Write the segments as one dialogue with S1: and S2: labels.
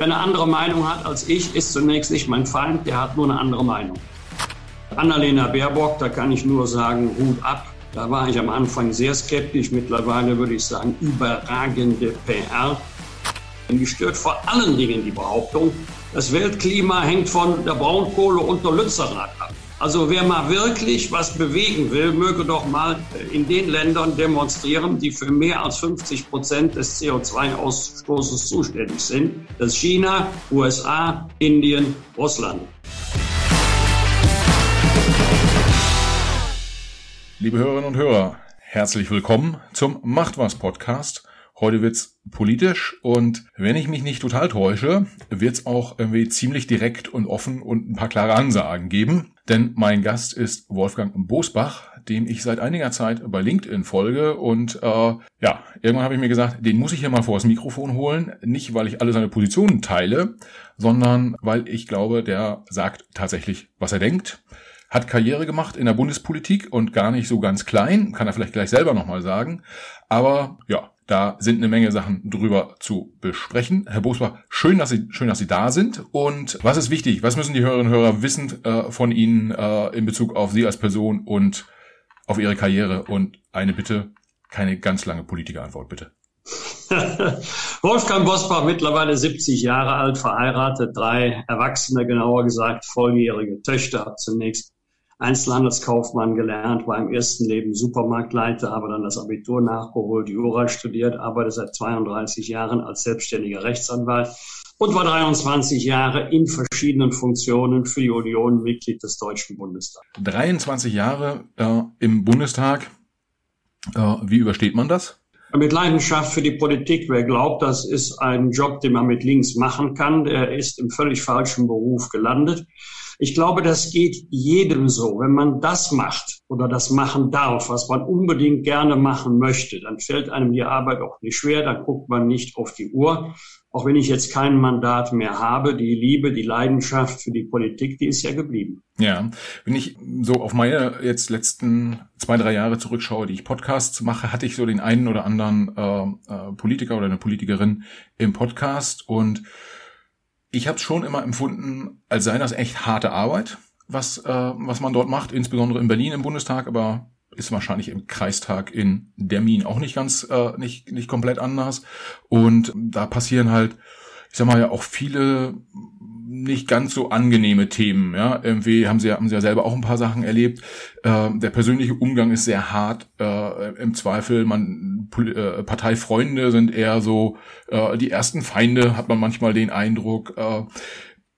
S1: Wer eine andere Meinung hat als ich, ist zunächst nicht mein Feind, der hat nur eine andere Meinung. Annalena Baerbock, da kann ich nur sagen, Hut ab. Da war ich am Anfang sehr skeptisch, mittlerweile würde ich sagen, überragende PR. Die stört vor allen Dingen die Behauptung, das Weltklima hängt von der Braunkohle und der Lützerath. Also wer mal wirklich was bewegen will, möge doch mal in den Ländern demonstrieren, die für mehr als 50 Prozent des CO2-Ausstoßes zuständig sind. Das ist China, USA, Indien, Russland.
S2: Liebe Hörerinnen und Hörer, herzlich willkommen zum Macht was Podcast. Heute wird's politisch und wenn ich mich nicht total täusche, wird's auch irgendwie ziemlich direkt und offen und ein paar klare Ansagen geben. Denn mein Gast ist Wolfgang Bosbach, dem ich seit einiger Zeit bei LinkedIn folge. Und äh, ja, irgendwann habe ich mir gesagt, den muss ich hier mal vor das Mikrofon holen. Nicht, weil ich alle seine Positionen teile, sondern weil ich glaube, der sagt tatsächlich, was er denkt hat Karriere gemacht in der Bundespolitik und gar nicht so ganz klein, kann er vielleicht gleich selber nochmal sagen. Aber ja, da sind eine Menge Sachen drüber zu besprechen. Herr Bosbach, schön, dass Sie, schön, dass Sie da sind. Und was ist wichtig? Was müssen die Hörerinnen und Hörer wissen äh, von Ihnen äh, in Bezug auf Sie als Person und auf Ihre Karriere? Und eine Bitte, keine ganz lange Politikerantwort, bitte.
S1: Wolfgang Bosbach, mittlerweile 70 Jahre alt, verheiratet, drei Erwachsene, genauer gesagt, volljährige Töchter. Zunächst Einzelhandelskaufmann gelernt, war im ersten Leben Supermarktleiter, habe dann das Abitur nachgeholt, Jura studiert, arbeite seit 32 Jahren als selbstständiger Rechtsanwalt und war 23 Jahre in verschiedenen Funktionen für die Union Mitglied des Deutschen Bundestags.
S2: 23 Jahre äh, im Bundestag. Äh, wie übersteht man das?
S1: Mit Leidenschaft für die Politik. Wer glaubt, das ist ein Job, den man mit links machen kann, der ist im völlig falschen Beruf gelandet. Ich glaube, das geht jedem so. Wenn man das macht oder das machen darf, was man unbedingt gerne machen möchte, dann fällt einem die Arbeit auch nicht schwer, dann guckt man nicht auf die Uhr. Auch wenn ich jetzt kein Mandat mehr habe, die Liebe, die Leidenschaft für die Politik, die ist ja geblieben.
S2: Ja, wenn ich so auf meine jetzt letzten zwei, drei Jahre zurückschaue, die ich Podcasts mache, hatte ich so den einen oder anderen äh, äh, Politiker oder eine Politikerin im Podcast und ich habe es schon immer empfunden, als sei das echt harte Arbeit, was, äh, was man dort macht, insbesondere in Berlin im Bundestag, aber ist wahrscheinlich im Kreistag in Dermin auch nicht ganz, äh, nicht, nicht komplett anders. Und da passieren halt, ich sag mal ja auch viele nicht ganz so angenehme Themen. Ja, irgendwie haben sie haben sie ja selber auch ein paar Sachen erlebt. Äh, der persönliche Umgang ist sehr hart. Äh, Im Zweifel, man äh, Parteifreunde sind eher so äh, die ersten Feinde, hat man manchmal den Eindruck. Äh,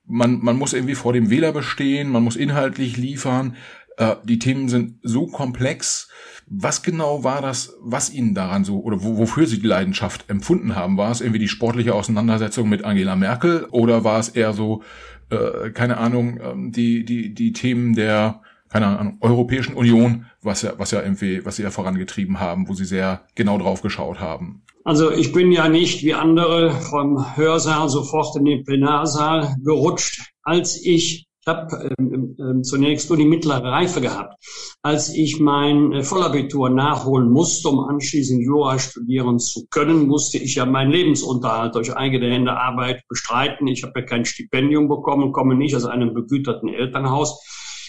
S2: man man muss irgendwie vor dem Wähler bestehen, man muss inhaltlich liefern. Äh, die Themen sind so komplex. Was genau war das, was Ihnen daran so oder wofür Sie die Leidenschaft empfunden haben? War es irgendwie die sportliche Auseinandersetzung mit Angela Merkel oder war es eher so, äh, keine Ahnung, ähm, die, die, die Themen der, keine Ahnung, Europäischen Union, was ja, was ja irgendwie, was Sie ja vorangetrieben haben, wo Sie sehr genau drauf geschaut haben?
S1: Also ich bin ja nicht wie andere vom Hörsaal sofort in den Plenarsaal gerutscht. Als ich ich habe ähm, ähm, zunächst nur die mittlere Reife gehabt. Als ich mein äh, Vollabitur nachholen musste, um anschließend Jura studieren zu können, musste ich ja meinen Lebensunterhalt durch eigene Hände Arbeit bestreiten. Ich habe ja kein Stipendium bekommen, komme nicht aus einem begüterten Elternhaus.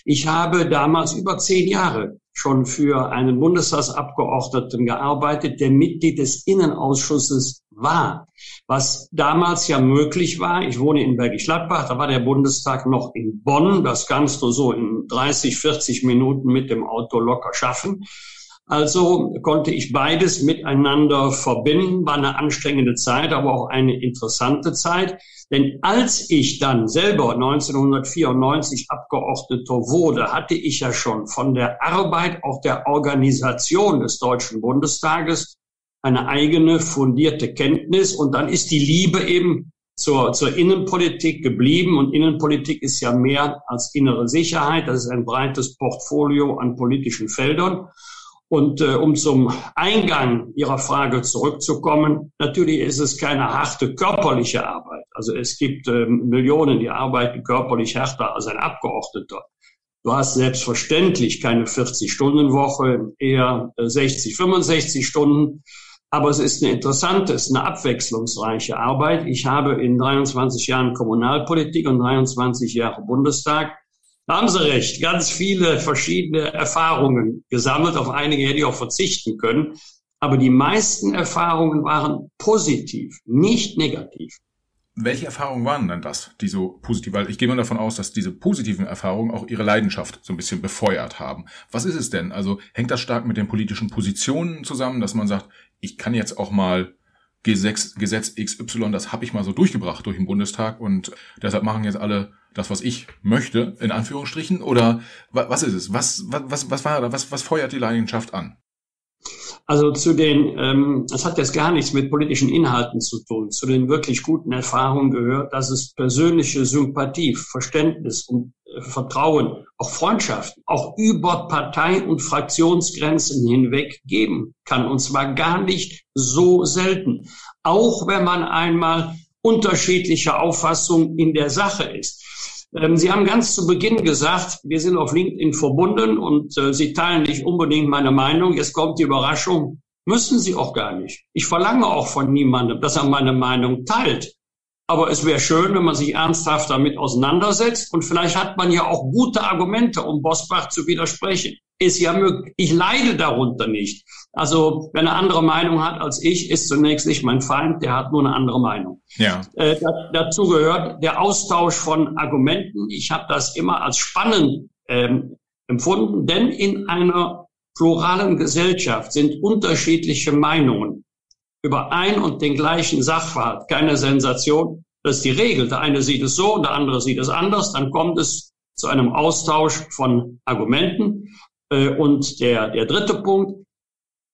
S1: Ich habe damals über zehn Jahre schon für einen Bundestagsabgeordneten gearbeitet, der Mitglied des Innenausschusses war. Was damals ja möglich war, ich wohne in Bergisch Gladbach, da war der Bundestag noch in Bonn, das kannst du so in 30, 40 Minuten mit dem Auto locker schaffen. Also konnte ich beides miteinander verbinden, war eine anstrengende Zeit, aber auch eine interessante Zeit. Denn als ich dann selber 1994 Abgeordneter wurde, hatte ich ja schon von der Arbeit, auch der Organisation des Deutschen Bundestages eine eigene fundierte Kenntnis. Und dann ist die Liebe eben zur, zur Innenpolitik geblieben. Und Innenpolitik ist ja mehr als innere Sicherheit. Das ist ein breites Portfolio an politischen Feldern. Und äh, um zum Eingang Ihrer Frage zurückzukommen, natürlich ist es keine harte körperliche Arbeit. Also es gibt äh, Millionen, die arbeiten körperlich härter als ein Abgeordneter. Du hast selbstverständlich keine 40-Stunden-Woche, eher 60, äh, 65 Stunden. Aber es ist eine interessante, es ist eine abwechslungsreiche Arbeit. Ich habe in 23 Jahren Kommunalpolitik und 23 Jahre Bundestag, da haben Sie recht, ganz viele verschiedene Erfahrungen gesammelt. Auf einige hätte ich auch verzichten können. Aber die meisten Erfahrungen waren positiv, nicht negativ.
S2: Welche Erfahrungen waren denn das, die so positiv? Weil ich gehe mal davon aus, dass diese positiven Erfahrungen auch ihre Leidenschaft so ein bisschen befeuert haben. Was ist es denn? Also hängt das stark mit den politischen Positionen zusammen, dass man sagt, ich kann jetzt auch mal Gesetz, Gesetz XY, das habe ich mal so durchgebracht durch den Bundestag und deshalb machen jetzt alle das, was ich möchte, in Anführungsstrichen? Oder was ist es? Was, was, was war? Was, was feuert die Leidenschaft an?
S1: Also zu den, ähm, das hat jetzt gar nichts mit politischen Inhalten zu tun. Zu den wirklich guten Erfahrungen gehört, dass es persönliche Sympathie, Verständnis und Vertrauen, auch Freundschaften, auch über Partei- und Fraktionsgrenzen hinweg geben kann. Und zwar gar nicht so selten. Auch wenn man einmal unterschiedlicher Auffassung in der Sache ist. Ähm, Sie haben ganz zu Beginn gesagt, wir sind auf LinkedIn verbunden und äh, Sie teilen nicht unbedingt meine Meinung. Jetzt kommt die Überraschung. Müssen Sie auch gar nicht. Ich verlange auch von niemandem, dass er meine Meinung teilt. Aber es wäre schön, wenn man sich ernsthaft damit auseinandersetzt. Und vielleicht hat man ja auch gute Argumente, um Bosbach zu widersprechen. Ist ja möglich. Ich leide darunter nicht. Also, wenn er andere Meinung hat als ich, ist zunächst nicht mein Feind, der hat nur eine andere Meinung. Ja. Äh, dazu gehört der Austausch von Argumenten. Ich habe das immer als spannend ähm, empfunden, denn in einer pluralen Gesellschaft sind unterschiedliche Meinungen über ein und den gleichen Sachverhalt keine Sensation. Das ist die Regel. Der eine sieht es so und der andere sieht es anders. Dann kommt es zu einem Austausch von Argumenten. Äh, und der, der dritte Punkt,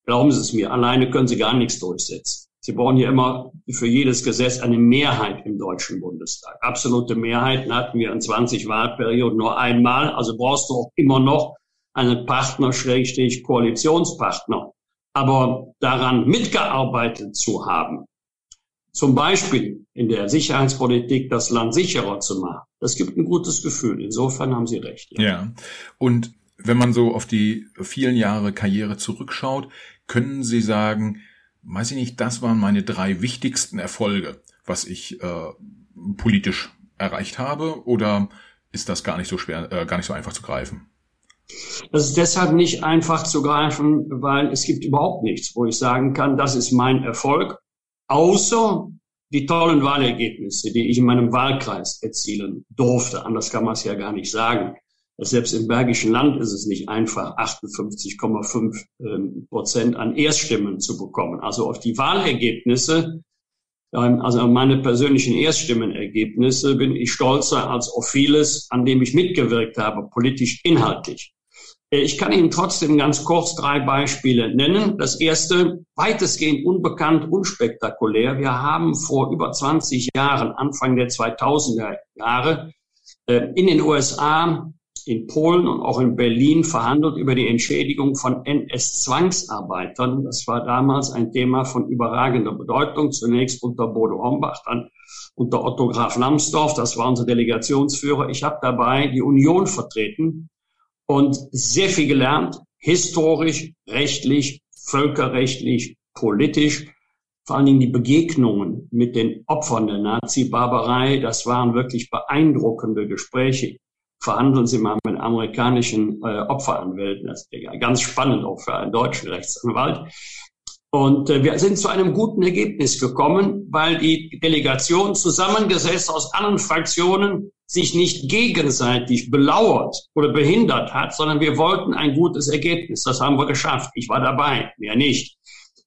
S1: glauben Sie es mir, alleine können Sie gar nichts durchsetzen. Sie brauchen hier immer für jedes Gesetz eine Mehrheit im Deutschen Bundestag. Absolute Mehrheiten hatten wir in 20 Wahlperioden nur einmal. Also brauchst du auch immer noch einen Partner, Schrägstrich Koalitionspartner. Aber daran mitgearbeitet zu haben, zum Beispiel in der Sicherheitspolitik das Land sicherer zu machen, das gibt ein gutes Gefühl. Insofern haben Sie recht.
S2: Ja. ja. Und wenn man so auf die vielen Jahre Karriere zurückschaut, können Sie sagen, weiß ich nicht, das waren meine drei wichtigsten Erfolge, was ich äh, politisch erreicht habe, oder ist das gar nicht so schwer, äh, gar nicht so einfach zu greifen?
S1: Das ist deshalb nicht einfach zu greifen, weil es gibt überhaupt nichts, wo ich sagen kann, das ist mein Erfolg, außer die tollen Wahlergebnisse, die ich in meinem Wahlkreis erzielen durfte. Anders kann man es ja gar nicht sagen. Selbst im Bergischen Land ist es nicht einfach, 58,5 ähm, Prozent an Erststimmen zu bekommen. Also auf die Wahlergebnisse ähm, also meine persönlichen Erststimmenergebnisse bin ich stolzer als auf vieles, an dem ich mitgewirkt habe, politisch inhaltlich. Äh, ich kann Ihnen trotzdem ganz kurz drei Beispiele nennen. Das erste, weitestgehend unbekannt, unspektakulär. Wir haben vor über 20 Jahren, Anfang der 2000er Jahre, äh, in den USA in Polen und auch in Berlin verhandelt über die Entschädigung von NS-Zwangsarbeitern. Das war damals ein Thema von überragender Bedeutung. Zunächst unter Bodo Hombach, dann unter Otto Graf Lambsdorff. Das war unser Delegationsführer. Ich habe dabei die Union vertreten und sehr viel gelernt, historisch, rechtlich, völkerrechtlich, politisch. Vor allen Dingen die Begegnungen mit den Opfern der Nazi-Barbarei, das waren wirklich beeindruckende Gespräche verhandeln Sie mal mit amerikanischen äh, Opferanwälten. Das ist ja ganz spannend auch für einen deutschen Rechtsanwalt. Und äh, wir sind zu einem guten Ergebnis gekommen, weil die Delegation zusammengesetzt aus allen Fraktionen sich nicht gegenseitig belauert oder behindert hat, sondern wir wollten ein gutes Ergebnis. Das haben wir geschafft. Ich war dabei, mehr nicht.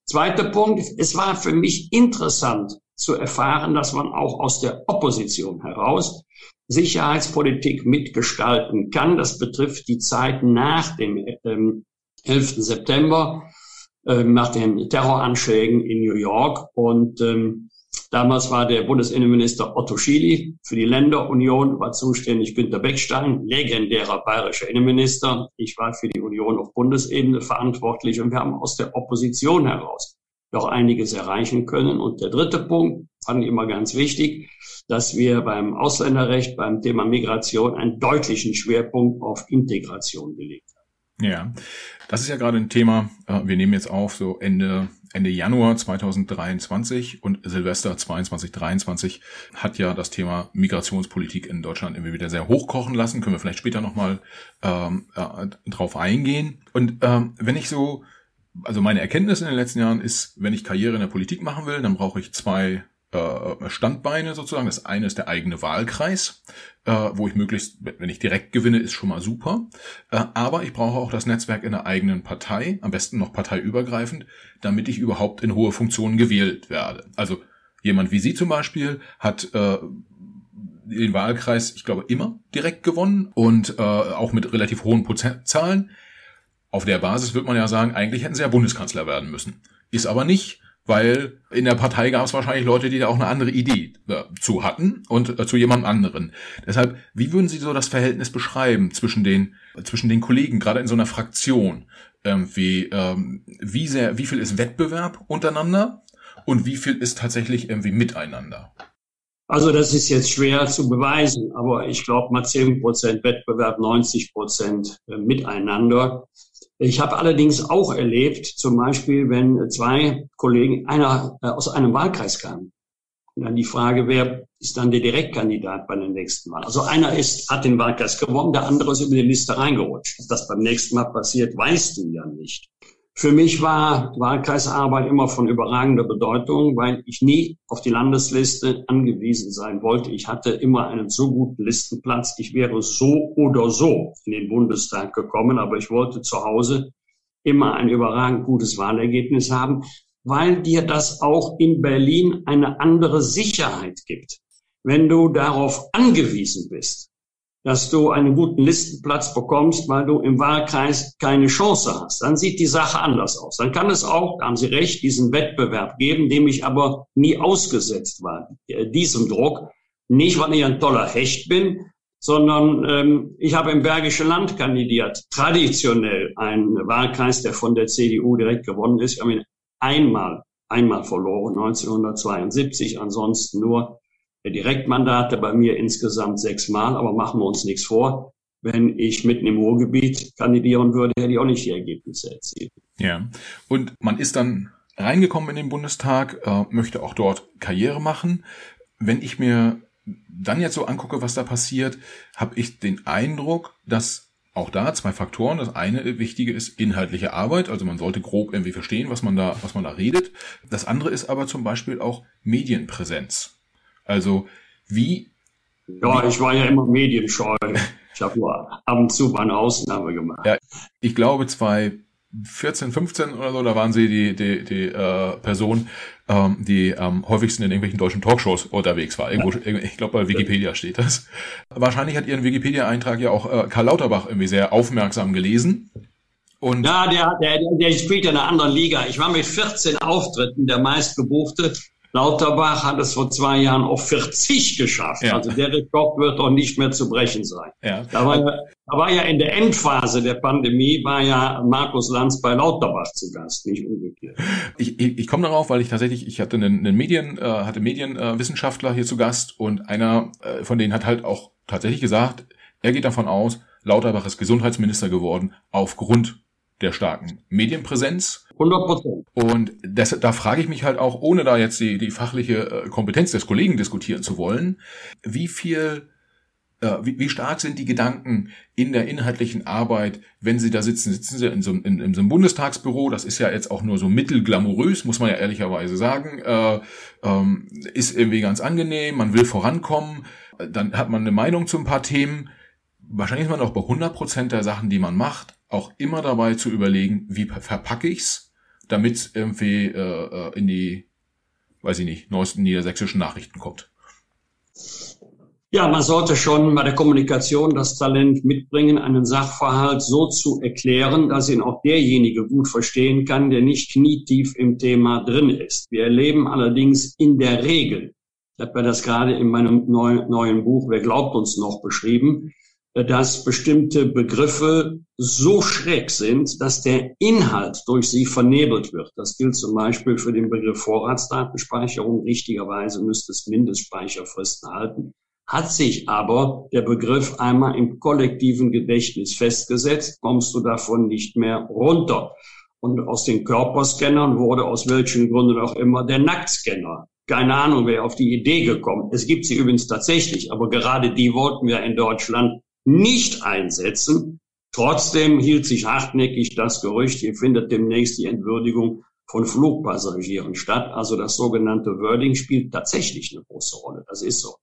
S1: Zweiter Punkt, es war für mich interessant zu erfahren, dass man auch aus der Opposition heraus Sicherheitspolitik mitgestalten kann. Das betrifft die Zeit nach dem ähm, 11. September, äh, nach den Terroranschlägen in New York. Und ähm, damals war der Bundesinnenminister Otto Schily für die Länderunion, war zuständig Günter Beckstein, legendärer bayerischer Innenminister. Ich war für die Union auf Bundesebene verantwortlich und wir haben aus der Opposition heraus doch einiges erreichen können. Und der dritte Punkt, fand ich immer ganz wichtig, dass wir beim Ausländerrecht, beim Thema Migration einen deutlichen Schwerpunkt auf Integration gelegt haben.
S2: Ja, das ist ja gerade ein Thema. Äh, wir nehmen jetzt auf so Ende Ende Januar 2023 und Silvester 22, 23 hat ja das Thema Migrationspolitik in Deutschland immer wieder sehr hochkochen lassen. Können wir vielleicht später nochmal ähm, äh, drauf eingehen. Und ähm, wenn ich so, also meine Erkenntnis in den letzten Jahren ist, wenn ich Karriere in der Politik machen will, dann brauche ich zwei äh, Standbeine sozusagen. Das eine ist der eigene Wahlkreis, äh, wo ich möglichst, wenn ich direkt gewinne, ist schon mal super. Äh, aber ich brauche auch das Netzwerk in der eigenen Partei, am besten noch parteiübergreifend, damit ich überhaupt in hohe Funktionen gewählt werde. Also jemand wie Sie zum Beispiel hat äh, den Wahlkreis, ich glaube, immer direkt gewonnen und äh, auch mit relativ hohen Prozentzahlen. Auf der Basis wird man ja sagen, eigentlich hätten sie ja Bundeskanzler werden müssen. Ist aber nicht weil in der Partei gab es wahrscheinlich Leute, die da auch eine andere Idee äh, zu hatten und äh, zu jemand anderen. Deshalb, wie würden Sie so das Verhältnis beschreiben zwischen den zwischen den Kollegen, gerade in so einer Fraktion? Ähm, wie ähm, wie sehr, wie viel ist Wettbewerb untereinander und wie viel ist tatsächlich irgendwie miteinander?
S1: Also das ist jetzt schwer zu beweisen, aber ich glaube mal 10 Prozent Wettbewerb, 90 Prozent äh, miteinander. Ich habe allerdings auch erlebt, zum Beispiel, wenn zwei Kollegen, einer äh, aus einem Wahlkreis kam, und dann die Frage, wer ist dann der Direktkandidat bei der nächsten Wahl? Also einer ist, hat den Wahlkreis gewonnen, der andere ist über die Liste reingerutscht. Was das beim nächsten Mal passiert, weißt du ja nicht. Für mich war Wahlkreisarbeit immer von überragender Bedeutung, weil ich nie auf die Landesliste angewiesen sein wollte. Ich hatte immer einen so guten Listenplatz. Ich wäre so oder so in den Bundestag gekommen, aber ich wollte zu Hause immer ein überragend gutes Wahlergebnis haben, weil dir das auch in Berlin eine andere Sicherheit gibt. Wenn du darauf angewiesen bist, dass du einen guten Listenplatz bekommst, weil du im Wahlkreis keine Chance hast. Dann sieht die Sache anders aus. Dann kann es auch, da haben Sie recht, diesen Wettbewerb geben, dem ich aber nie ausgesetzt war, äh, diesem Druck. Nicht, weil ich ein toller Hecht bin, sondern ähm, ich habe im Bergische Land kandidiert. Traditionell ein Wahlkreis, der von der CDU direkt gewonnen ist. Ich habe ihn einmal, einmal verloren, 1972, ansonsten nur Direktmandate bei mir insgesamt sechsmal, aber machen wir uns nichts vor. Wenn ich mitten im Ruhrgebiet kandidieren würde, hätte ich auch nicht die Ergebnisse erzielt.
S2: Ja, und man ist dann reingekommen in den Bundestag, äh, möchte auch dort Karriere machen. Wenn ich mir dann jetzt so angucke, was da passiert, habe ich den Eindruck, dass auch da zwei Faktoren. Das eine wichtige ist inhaltliche Arbeit, also man sollte grob irgendwie verstehen, was man da, was man da redet. Das andere ist aber zum Beispiel auch Medienpräsenz. Also wie.
S1: Ja, ich war ja immer medienscheu. Ich habe nur ab und zu mal eine Ausnahme gemacht. Ja,
S2: ich glaube, 2014, 15 oder so, da waren sie die, die, die äh, Person, ähm, die am häufigsten in irgendwelchen deutschen Talkshows unterwegs war. Irgendwo, ja. Ich glaube, bei Wikipedia steht das. Wahrscheinlich hat ihren Wikipedia-Eintrag ja auch äh, Karl Lauterbach irgendwie sehr aufmerksam gelesen.
S1: Und ja, der, der, der spielt ja in einer anderen Liga. Ich war mit 14 Auftritten der meistgebuchte Lauterbach hat es vor zwei Jahren auf 40 geschafft. Ja. Also der Rekord wird doch nicht mehr zu brechen sein. Ja. Da, war ja, da war ja in der Endphase der Pandemie, war ja Markus Lanz bei Lauterbach zu Gast, nicht umgekehrt.
S2: Ich, ich, ich komme darauf, weil ich tatsächlich, ich hatte einen, einen Medien, äh, hatte Medienwissenschaftler äh, hier zu Gast und einer äh, von denen hat halt auch tatsächlich gesagt, er geht davon aus, Lauterbach ist Gesundheitsminister geworden aufgrund der starken Medienpräsenz.
S1: 100 Prozent.
S2: Und das, da frage ich mich halt auch, ohne da jetzt die, die fachliche äh, Kompetenz des Kollegen diskutieren zu wollen, wie viel äh, wie, wie stark sind die Gedanken in der inhaltlichen Arbeit, wenn Sie da sitzen? Sitzen Sie in so, in, in so einem Bundestagsbüro? Das ist ja jetzt auch nur so mittelglamourös, muss man ja ehrlicherweise sagen. Äh, ähm, ist irgendwie ganz angenehm, man will vorankommen. Dann hat man eine Meinung zu ein paar Themen. Wahrscheinlich ist man auch bei 100 Prozent der Sachen, die man macht, auch immer dabei zu überlegen, wie verpacke ich's, damit irgendwie äh, äh, in die, weiß ich nicht, neuesten niedersächsischen Nachrichten kommt.
S1: Ja, man sollte schon bei der Kommunikation das Talent mitbringen, einen Sachverhalt so zu erklären, dass ihn auch derjenige gut verstehen kann, der nicht knietief im Thema drin ist. Wir erleben allerdings in der Regel, ich habe ja das gerade in meinem neuen, neuen Buch Wer glaubt uns noch beschrieben, dass bestimmte Begriffe so schräg sind, dass der Inhalt durch sie vernebelt wird. Das gilt zum Beispiel für den Begriff Vorratsdatenspeicherung. Richtigerweise müsste es Mindestspeicherfristen halten. Hat sich aber der Begriff einmal im kollektiven Gedächtnis festgesetzt, kommst du davon nicht mehr runter. Und aus den Körperscannern wurde aus welchen Gründen auch immer der Nacktscanner. Keine Ahnung, wer auf die Idee gekommen. Es gibt sie übrigens tatsächlich, aber gerade die wollten wir in Deutschland nicht einsetzen. Trotzdem hielt sich hartnäckig das Gerücht, hier findet demnächst die Entwürdigung von Flugpassagieren statt. Also das sogenannte Wording spielt tatsächlich eine große Rolle. Das ist so.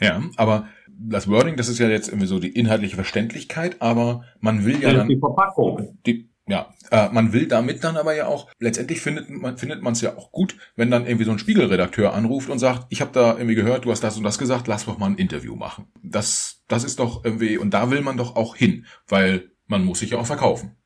S2: Ja, aber das Wording, das ist ja jetzt irgendwie so die inhaltliche Verständlichkeit, aber man will ja, ja dann
S1: die Verpackung.
S2: Die, ja, äh, man will damit dann aber ja auch, letztendlich findet man findet man es ja auch gut, wenn dann irgendwie so ein Spiegelredakteur anruft und sagt, ich habe da irgendwie gehört, du hast das und das gesagt, lass doch mal ein Interview machen. Das, das ist doch irgendwie, und da will man doch auch hin, weil man muss sich ja auch verkaufen.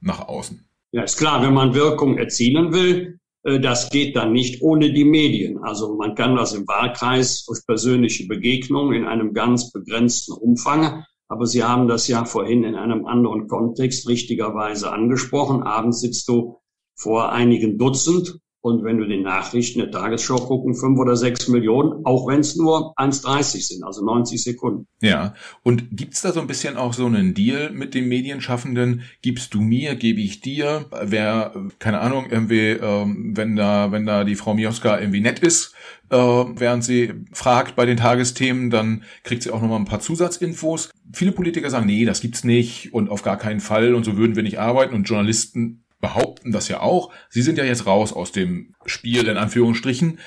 S2: Nach außen.
S1: Ja, ist klar, wenn man Wirkung erzielen will, äh, das geht dann nicht ohne die Medien. Also man kann das im Wahlkreis durch persönliche Begegnungen in einem ganz begrenzten Umfang aber Sie haben das ja vorhin in einem anderen Kontext richtigerweise angesprochen. Abends sitzt du vor einigen Dutzend und wenn du die Nachrichten der Tagesschau gucken, fünf oder sechs Millionen, auch wenn es nur 1,30 sind, also 90 Sekunden.
S2: Ja, und gibt's da so ein bisschen auch so einen Deal mit den Medienschaffenden? Gibst du mir, gebe ich dir? Wer, keine Ahnung, irgendwie, ähm, wenn da, wenn da die Frau Mioska irgendwie nett ist, äh, während sie fragt bei den Tagesthemen, dann kriegt sie auch nochmal ein paar Zusatzinfos. Viele Politiker sagen, nee, das gibt's nicht und auf gar keinen Fall und so würden wir nicht arbeiten und Journalisten behaupten das ja auch. Sie sind ja jetzt raus aus dem Spiel, in Anführungsstrichen.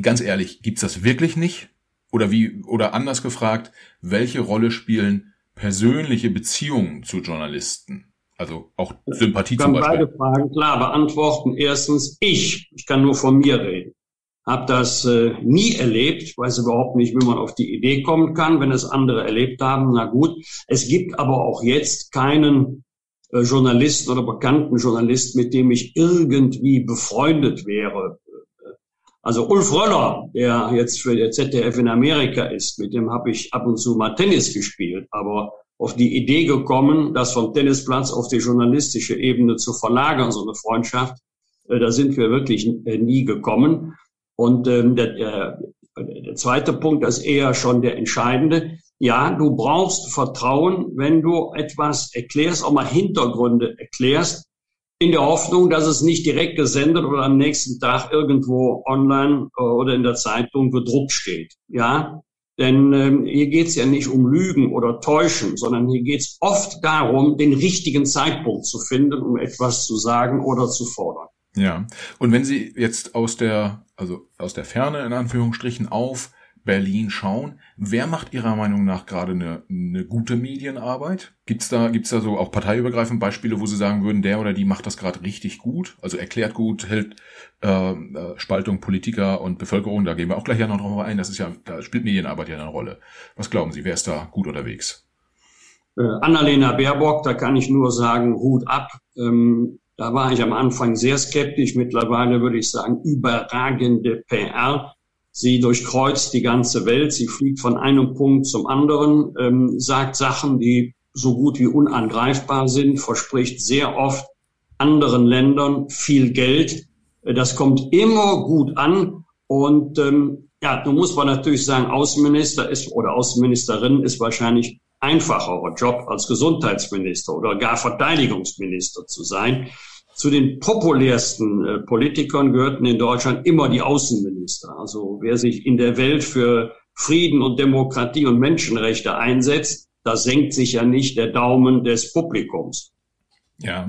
S2: Ganz ehrlich, gibt's das wirklich nicht? Oder wie, oder anders gefragt, welche Rolle spielen persönliche Beziehungen zu Journalisten? Also auch Sympathie
S1: ich kann zum Beispiel. beide Fragen klar beantworten. Erstens, ich, ich kann nur von mir reden, habe das äh, nie erlebt, weiß überhaupt nicht, wie man auf die Idee kommen kann, wenn es andere erlebt haben. Na gut, es gibt aber auch jetzt keinen Journalisten oder bekannten Journalisten, mit dem ich irgendwie befreundet wäre. Also Ulf Röller, der jetzt für der ZDF in Amerika ist, mit dem habe ich ab und zu mal Tennis gespielt, aber auf die Idee gekommen, das vom Tennisplatz auf die journalistische Ebene zu verlagern, so eine Freundschaft, äh, da sind wir wirklich äh, nie gekommen. Und ähm, der, der, der zweite Punkt, ist eher schon der entscheidende. Ja, du brauchst Vertrauen, wenn du etwas erklärst, auch mal Hintergründe erklärst, in der Hoffnung, dass es nicht direkt gesendet oder am nächsten Tag irgendwo online äh, oder in der Zeitung gedruckt steht. Ja, denn ähm, hier geht's ja nicht um Lügen oder Täuschen, sondern hier geht's oft darum, den richtigen Zeitpunkt zu finden, um etwas zu sagen oder zu fordern.
S2: Ja, und wenn Sie jetzt aus der, also aus der Ferne in Anführungsstrichen auf Berlin schauen. Wer macht Ihrer Meinung nach gerade eine, eine gute Medienarbeit? Gibt's da, gibt's da so auch parteiübergreifend Beispiele, wo Sie sagen würden, der oder die macht das gerade richtig gut? Also erklärt gut, hält äh, äh, Spaltung Politiker und Bevölkerung, da gehen wir auch gleich ja noch drauf ein, das ist ja, da spielt Medienarbeit ja eine Rolle. Was glauben Sie, wer ist da gut unterwegs?
S1: Äh, Annalena Baerbock, da kann ich nur sagen, Hut ab. Ähm, da war ich am Anfang sehr skeptisch. Mittlerweile würde ich sagen, überragende PR. Sie durchkreuzt die ganze Welt, sie fliegt von einem Punkt zum anderen, ähm, sagt Sachen, die so gut wie unangreifbar sind, verspricht sehr oft anderen Ländern viel Geld. Äh, das kommt immer gut an. Und ähm, ja, nun muss man natürlich sagen, Außenminister ist oder Außenministerin ist wahrscheinlich einfacherer Job als Gesundheitsminister oder gar Verteidigungsminister zu sein. Zu den populärsten äh, Politikern gehörten in Deutschland immer die Außenminister. Also wer sich in der Welt für Frieden und Demokratie und Menschenrechte einsetzt, da senkt sich ja nicht der Daumen des Publikums.
S2: Ja,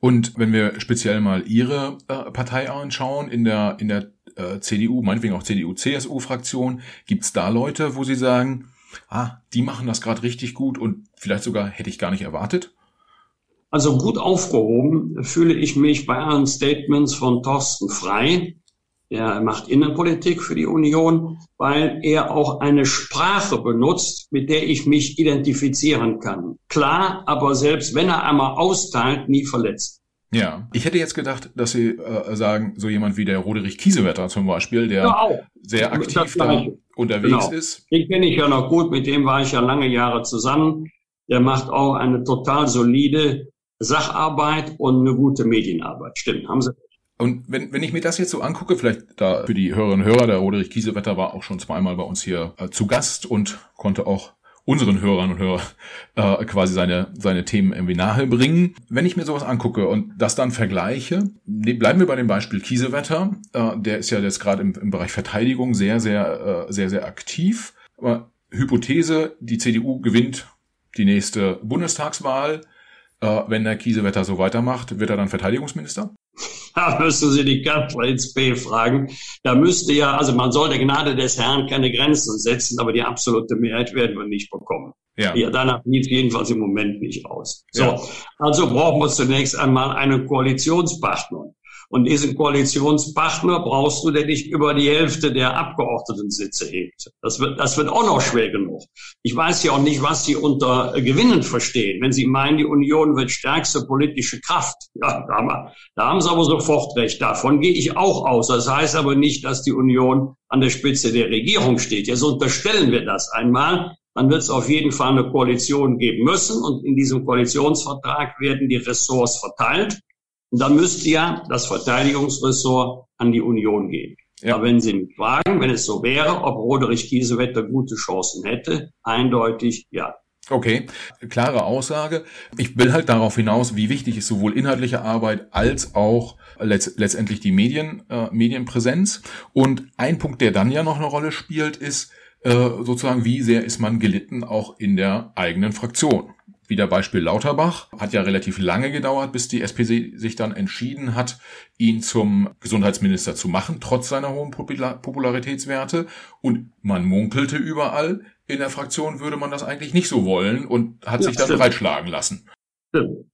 S2: und wenn wir speziell mal Ihre äh, Partei anschauen, in der, in der äh, CDU, meinetwegen auch CDU-CSU-Fraktion, gibt's da Leute, wo Sie sagen, ah, die machen das gerade richtig gut und vielleicht sogar hätte ich gar nicht erwartet?
S1: Also gut aufgehoben fühle ich mich bei allen Statements von Thorsten Frei. Er macht Innenpolitik für die Union, weil er auch eine Sprache benutzt, mit der ich mich identifizieren kann. Klar, aber selbst wenn er einmal austeilt, nie verletzt.
S2: Ja, ich hätte jetzt gedacht, dass Sie äh, sagen, so jemand wie der Roderich Kiesewetter zum Beispiel, der
S1: Ja, auch.
S2: sehr aktiv da unterwegs
S1: Genau.
S2: ist.
S1: Den kenne ich ja noch gut, mit dem war ich ja lange Jahre zusammen. Der macht auch eine total solide Sacharbeit und eine gute Medienarbeit. Stimmt, haben Sie.
S2: Und wenn, wenn ich mir das jetzt so angucke, vielleicht da für die Hörerinnen und Hörer, der Roderich Kiesewetter war auch schon zweimal bei uns hier äh, zu Gast und konnte auch unseren Hörern und Hörern äh, quasi seine, seine Themen irgendwie nahe bringen. Wenn ich mir sowas angucke und das dann vergleiche, ne- bleiben wir bei dem Beispiel Kiesewetter, äh, der ist ja jetzt gerade im, im Bereich Verteidigung sehr, sehr, äh, sehr, sehr aktiv. Aber Hypothese, die CDU gewinnt die nächste Bundestagswahl. Äh, wenn der Kiesewetter so weitermacht, wird er dann Verteidigungsminister?
S1: Da müssen Sie die Kanzler ins B fragen. Da müsste ja, also man soll der Gnade des Herrn keine Grenzen setzen, aber die absolute Mehrheit werden wir nicht bekommen.
S2: Ja.
S1: Ja, danach sieht jedenfalls im Moment nicht aus. So,
S2: Ja.
S1: also brauchen wir zunächst einmal einen Koalitionspartner. Und diesen Koalitionspartner brauchst du, der nicht über die Hälfte der Abgeordnetensitze hebt. Das wird, das wird auch noch schwer genug. Ich weiß ja auch nicht, was Sie unter Gewinnen verstehen. Wenn Sie meinen, die Union wird stärkste politische Kraft, ja, da haben, da haben Sie aber sofort recht. Davon gehe ich auch aus. Das heißt aber nicht, dass die Union an der Spitze der Regierung steht. Jetzt unterstellen wir das einmal dann wird es auf jeden Fall eine Koalition geben müssen. Und in diesem Koalitionsvertrag werden die Ressorts verteilt. Und dann müsste ja das Verteidigungsressort an die Union gehen.
S2: Ja.
S1: Aber wenn Sie mich fragen, wenn es so wäre, ob Roderich Kiesewetter gute Chancen hätte, eindeutig ja.
S2: Okay, klare Aussage. Ich will halt darauf hinaus, wie wichtig ist sowohl inhaltliche Arbeit als auch letzt, letztendlich die Medien, äh, Medienpräsenz. Und ein Punkt, der dann ja noch eine Rolle spielt, ist äh, sozusagen, wie sehr ist man gelitten auch in der eigenen Fraktion. Wieder Beispiel Lauterbach. Hat ja relativ lange gedauert, bis die SPD sich dann entschieden hat, ihn zum Gesundheitsminister zu machen, trotz seiner hohen Popula- Popularitätswerte. Und man munkelte überall, in der Fraktion würde man das eigentlich nicht so wollen und hat
S1: Ja,
S2: sich dann
S1: stimmt.
S2: breitschlagen lassen.
S1: Stimmt.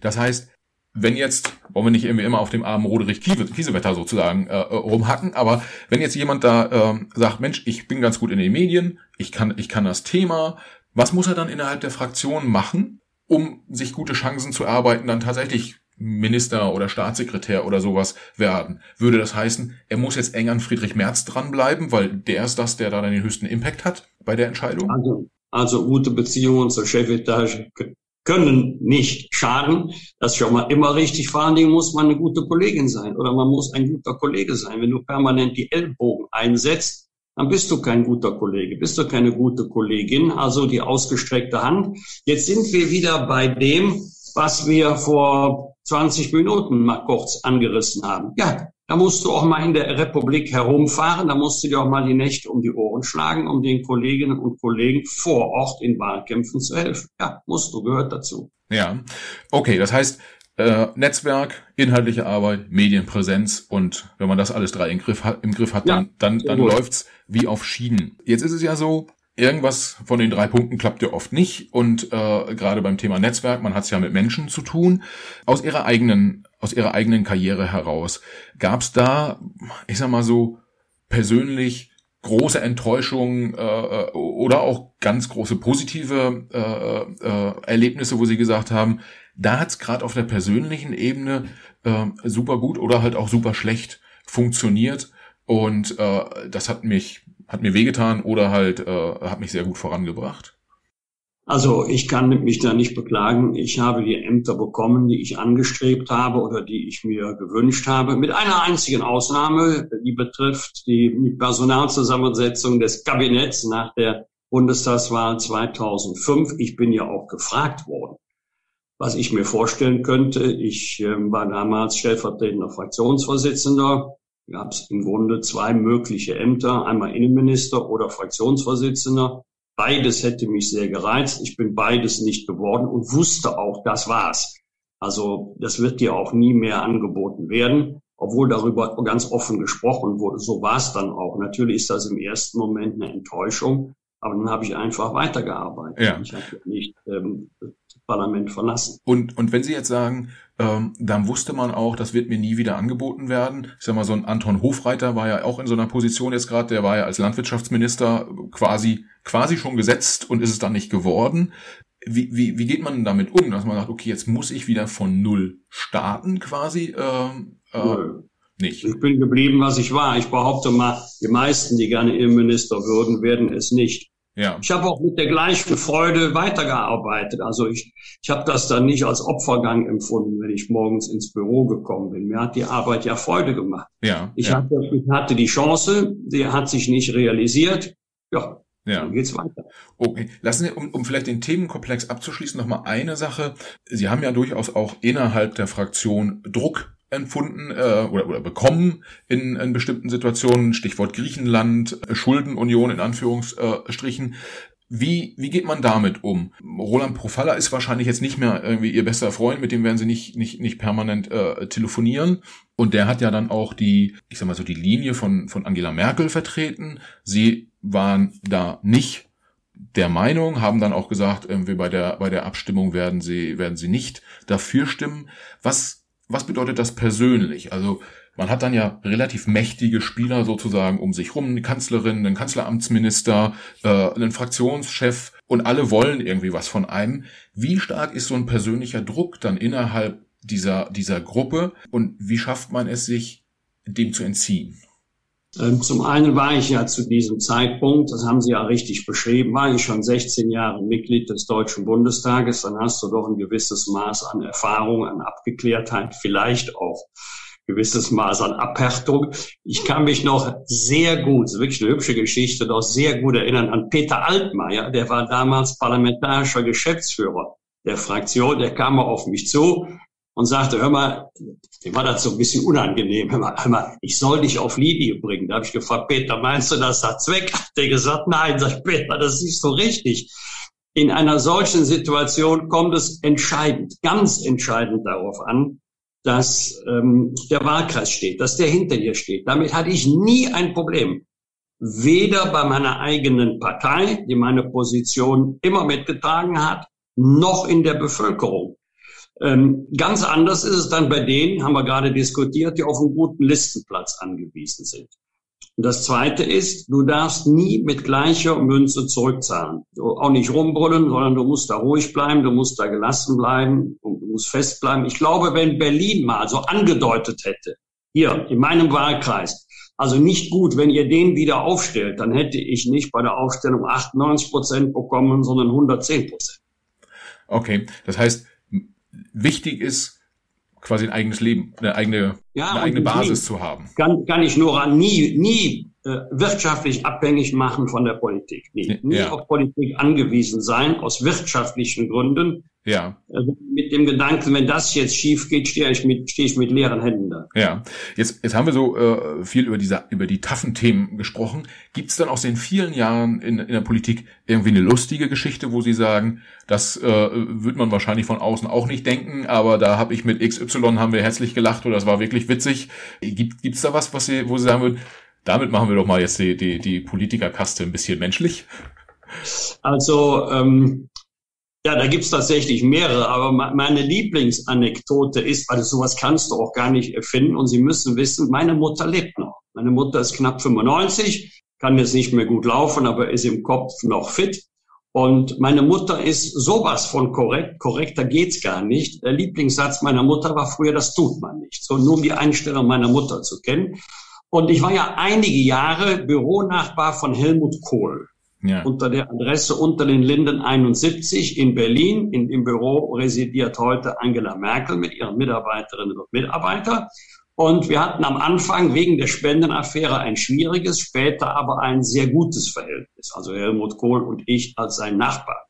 S2: Das heißt, wenn jetzt, wollen wir nicht irgendwie immer auf dem armen Roderich Kiese- Kiesewetter sozusagen äh, äh, rumhacken, aber wenn jetzt jemand da ähm, sagt, Mensch, ich bin ganz gut in den Medien, ich kann, ich kann das Thema, was muss er dann innerhalb der Fraktion machen, um sich gute Chancen zu erarbeiten, dann tatsächlich Minister oder Staatssekretär oder sowas werden? Würde das heißen, er muss jetzt eng an Friedrich Merz dranbleiben, weil der ist das, der da dann den höchsten Impact hat bei der Entscheidung?
S1: Also, also gute Beziehungen zur Chefetage können nicht schaden. Das ist schon mal immer richtig. Vor allen Dingen muss man eine gute Kollegin sein oder man muss ein guter Kollege sein. Wenn du permanent die Ellbogen einsetzt, dann bist du kein guter Kollege, bist du keine gute Kollegin, also die ausgestreckte Hand. Jetzt sind wir wieder bei dem, was wir vor 20 Minuten mal kurz angerissen haben. Ja, da musst du auch mal in der Republik herumfahren, da musst du dir auch mal die Nächte um die Ohren schlagen, um den Kolleginnen und Kollegen vor Ort in Wahlkämpfen zu helfen. Ja, musst du, gehört dazu.
S2: Ja, okay, das heißt äh, Netzwerk, inhaltliche Arbeit, Medienpräsenz und wenn man das alles drei im Griff hat, im Griff hat
S1: Ja,
S2: dann, dann, dann
S1: gut.
S2: läuft's wie auf Schienen. Jetzt ist es ja so, irgendwas von den drei Punkten klappt ja oft nicht und äh, gerade beim Thema Netzwerk, man hat es ja mit Menschen zu tun. Aus ihrer eigenen, aus ihrer eigenen Karriere heraus, gab's da, ich sag mal so, persönlich große Enttäuschungen äh, oder auch ganz große positive äh, äh, Erlebnisse, wo sie gesagt haben, da hat's gerade auf der persönlichen Ebene äh, super gut oder halt auch super schlecht funktioniert und äh, das hat mich hat mir wehgetan oder halt äh, hat mich sehr gut vorangebracht.
S1: Also ich kann mich da nicht beklagen. Ich habe die Ämter bekommen, die ich angestrebt habe oder die ich mir gewünscht habe, mit einer einzigen Ausnahme, die betrifft die Personalzusammensetzung des Kabinetts nach der Bundestagswahl 2005. Ich bin ja auch gefragt worden, was ich mir vorstellen könnte. Ich äh, war damals stellvertretender Fraktionsvorsitzender. Gab es im Grunde zwei mögliche Ämter, einmal Innenminister oder Fraktionsvorsitzender. Beides hätte mich sehr gereizt. Ich bin beides nicht geworden und wusste auch, das war's. Also das wird dir auch nie mehr angeboten werden, obwohl darüber ganz offen gesprochen wurde. So war es dann auch. Natürlich ist das im ersten Moment eine Enttäuschung, aber dann habe ich einfach weitergearbeitet.
S2: Ja.
S1: Ich habe nicht ähm, das Parlament verlassen.
S2: Und, und wenn Sie jetzt sagen, ähm, dann wusste man auch, das wird mir nie wieder angeboten werden. Ich sag mal, so ein Anton Hofreiter war ja auch in so einer Position jetzt gerade, der war ja als Landwirtschaftsminister quasi, quasi schon gesetzt und ist es dann nicht geworden. wie, wie, wie geht man damit um, dass man sagt, okay, jetzt muss ich wieder von Null starten quasi? Ähm, äh,
S1: nicht. Ich bin geblieben, was ich war. Ich behaupte mal, die meisten, die gerne Innenminister würden, werden es nicht. Ja. Ich habe auch mit der gleichen Freude weitergearbeitet. Also ich, ich habe das dann nicht als Opfergang empfunden, wenn ich morgens ins Büro gekommen bin. Mir hat die Arbeit ja Freude gemacht. Ja. Ich, ja. Hatte, ich hatte die Chance, die hat sich nicht realisiert. Ja, ja. Dann geht's weiter.
S2: Okay. Lassen Sie, um, um vielleicht den Themenkomplex abzuschließen, noch mal eine Sache. Sie haben ja durchaus auch innerhalb der Fraktion Druck empfunden äh, oder, oder bekommen in, in bestimmten Situationen, Stichwort Griechenland, Schuldenunion in Anführungsstrichen. Wie, wie geht man damit um? Roland Profalla ist wahrscheinlich jetzt nicht mehr irgendwie ihr bester Freund, mit dem werden sie nicht, nicht, nicht permanent äh, telefonieren. Und der hat ja dann auch die, ich sag mal so, die Linie von, von Angela Merkel vertreten. Sie waren da nicht der Meinung, haben dann auch gesagt, irgendwie bei der, bei der Abstimmung werden sie, werden sie nicht dafür stimmen. Was, was bedeutet das persönlich? Also, man hat dann ja relativ mächtige Spieler sozusagen um sich rum, eine Kanzlerin, einen Kanzleramtsminister, äh, einen Fraktionschef und alle wollen irgendwie was von einem. Wie stark ist so ein persönlicher Druck dann innerhalb dieser, dieser Gruppe und wie schafft man es sich, dem zu entziehen?
S1: Ähm, zum einen war ich ja zu diesem Zeitpunkt, das haben Sie ja richtig beschrieben, war ich schon 16 Jahre Mitglied des Deutschen Bundestages. Dann hast du doch ein gewisses Maß an Erfahrung, an Abgeklärtheit, vielleicht auch gewisses Maß an Abhärtung. Ich kann mich noch sehr gut, wirklich eine hübsche Geschichte, noch sehr gut erinnern an Peter Altmaier, der war damals parlamentarischer Geschäftsführer der Fraktion, der kam auf mich zu, und sagte, hör mal, dem war das so ein bisschen unangenehm, hör mal, hör mal ich soll dich auf Linie bringen. Da habe ich gefragt, Peter, meinst du, das hat Zweck? Hat der gesagt, nein, sag ich, Peter, das ist so richtig. In einer solchen Situation kommt es entscheidend, ganz entscheidend darauf an, dass ähm, der Wahlkreis steht, dass der hinter dir steht. Damit hatte ich nie ein Problem. Weder bei meiner eigenen Partei, die meine Position immer mitgetragen hat, noch in der Bevölkerung. Ähm, ganz anders ist es dann bei denen, haben wir gerade diskutiert, die auf einen guten Listenplatz angewiesen sind. Und das Zweite ist, du darfst nie mit gleicher Münze zurückzahlen. Du auch nicht rumbrüllen, sondern du musst da ruhig bleiben, du musst da gelassen bleiben und du musst fest bleiben. Ich glaube, wenn Berlin mal so angedeutet hätte, hier in meinem Wahlkreis, also nicht gut, wenn ihr den wieder aufstellt, dann hätte ich nicht bei der Aufstellung 98 Prozent bekommen, sondern 110 Prozent.
S2: Okay, das heißt, wichtig ist, quasi ein eigenes Leben, eine eigene, ja, eine eigene Basis zu haben.
S1: Kann, kann ich nur an nie, nie äh, wirtschaftlich abhängig machen von der Politik. Nie, nie ja. auf Politik angewiesen sein, aus wirtschaftlichen Gründen. Ja. Also mit dem Gedanken, wenn das jetzt schief geht, stehe ich mit, stehe ich mit leeren Händen da.
S2: Ja. Jetzt, jetzt haben wir so äh, viel über diese, über die taffen Themen gesprochen. Gibt es dann aus den vielen Jahren in, in der Politik irgendwie eine lustige Geschichte, wo Sie sagen, das äh, wird man wahrscheinlich von außen auch nicht denken, aber da habe ich mit XY haben wir herzlich gelacht oder das war wirklich witzig. Gibt es da was, was Sie, wo Sie sagen würden, damit machen wir doch mal jetzt die, die, die Politikerkaste ein bisschen menschlich?
S1: Also ähm, ja, da gibt's tatsächlich mehrere, aber meine Lieblingsanekdote ist, also sowas kannst du auch gar nicht erfinden und Sie müssen wissen, meine Mutter lebt noch. Meine Mutter ist knapp 95, kann jetzt nicht mehr gut laufen, aber ist im Kopf noch fit. Und meine Mutter ist sowas von korrekt, korrekter geht's gar nicht. Der Lieblingssatz meiner Mutter war früher, das tut man nicht. So nur um die Einstellung meiner Mutter zu kennen. Und ich war ja einige Jahre Büronachbar von Helmut Kohl ja. unter der Adresse unter den Linden 71 in Berlin. In dem Büro residiert heute Angela Merkel mit ihren Mitarbeiterinnen und Mitarbeitern. Und wir hatten am Anfang wegen der Spendenaffäre ein schwieriges, später aber ein sehr gutes Verhältnis. Also Helmut Kohl und ich als sein Nachbar.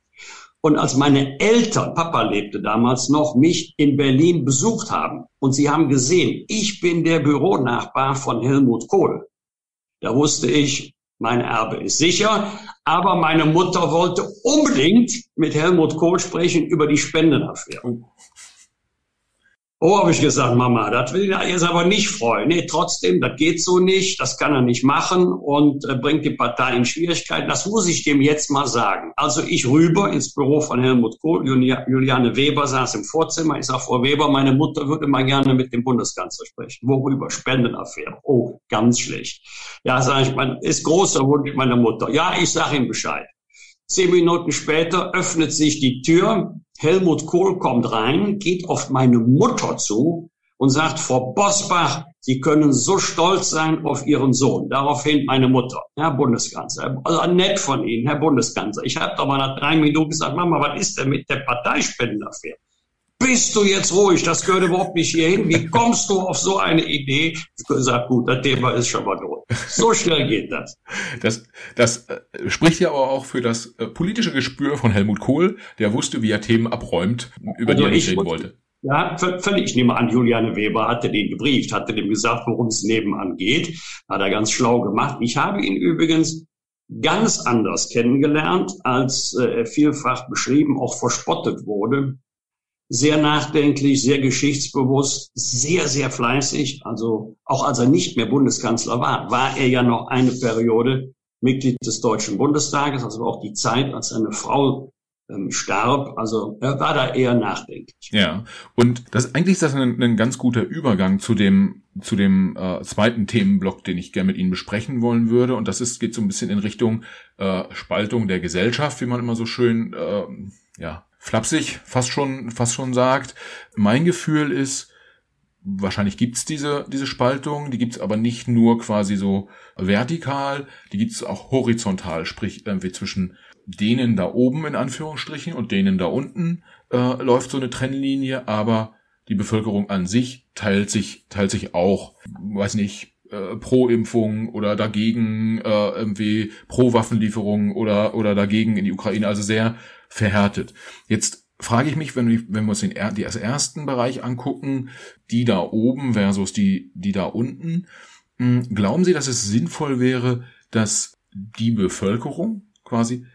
S1: Und als meine Eltern, Papa lebte damals noch, mich in Berlin besucht haben und sie haben gesehen, ich bin der Büronachbar von Helmut Kohl. Da wusste ich, mein Erbe ist sicher. Aber meine Mutter wollte unbedingt mit Helmut Kohl sprechen über die Spendenaffäre. Oh, habe ich gesagt, Mama, das will er jetzt aber nicht freuen. Nee, trotzdem, das geht so nicht, das kann er nicht machen und äh, bringt die Partei in Schwierigkeiten. Das muss ich dem jetzt mal sagen. Also ich rüber ins Büro von Helmut Kohl, Juliane Weber saß im Vorzimmer. Ich sage, Frau Weber, meine Mutter würde mal gerne mit dem Bundeskanzler sprechen. Worüber? Spendenaffäre. Oh, ganz schlecht. Ja, sage ich, mein, ist großer Wunsch meiner Mutter. Ja, ich sage ihm Bescheid. Zehn Minuten später öffnet sich die Tür. Helmut Kohl kommt rein, geht auf meine Mutter zu und sagt, Frau Bosbach, Sie können so stolz sein auf Ihren Sohn. Daraufhin meine Mutter, Herr Bundeskanzler, also nett von Ihnen, Herr Bundeskanzler. Ich habe doch mal nach drei Minuten gesagt, Mama, was ist denn mit der Parteispendenaffäre? Bist du jetzt ruhig? Das gehört überhaupt nicht hierhin. Wie kommst du auf so eine Idee? Ich gesagt, gut, das Thema ist schon mal durch. So schnell geht das.
S2: Das, das äh, spricht ja aber auch für das äh, politische Gespür von Helmut Kohl, der wusste, wie er Themen abräumt, über also die er nicht reden wollte.
S1: Ja, völlig. Ich nehme an, Juliane Weber hatte den gebrieft, hatte dem gesagt, worum es nebenan geht. Hat er ganz schlau gemacht. Ich habe ihn übrigens ganz anders kennengelernt, als äh, er vielfach beschrieben, auch verspottet wurde sehr nachdenklich, sehr geschichtsbewusst, sehr, sehr fleißig. Also auch als er nicht mehr Bundeskanzler war, war er ja noch eine Periode Mitglied des Deutschen Bundestages, also auch die Zeit, als seine Frau ähm, starb. Also er war da eher nachdenklich.
S2: Ja, und das eigentlich ist das ein, ein ganz guter Übergang zu dem zu dem äh, zweiten Themenblock, den ich gerne mit Ihnen besprechen wollen würde. Und das ist geht so ein bisschen in Richtung äh, Spaltung der Gesellschaft, wie man immer so schön äh, ja flapsig fast schon, fast schon sagt. Mein Gefühl ist, wahrscheinlich gibt's diese, diese Spaltung, die gibt's aber nicht nur quasi so vertikal, die gibt's auch horizontal, sprich irgendwie zwischen denen da oben in Anführungsstrichen und denen da unten äh, läuft so eine Trennlinie, aber die Bevölkerung an sich teilt sich, teilt sich auch, weiß nicht, äh, pro Impfung oder dagegen äh, irgendwie pro Waffenlieferung oder oder dagegen in die Ukraine, also sehr verhärtet. Jetzt frage ich mich, wenn wir, wenn wir uns den, den ersten Bereich angucken, die da oben versus die, die da unten, hm, glauben Sie, dass es sinnvoll wäre, dass die Bevölkerung quasi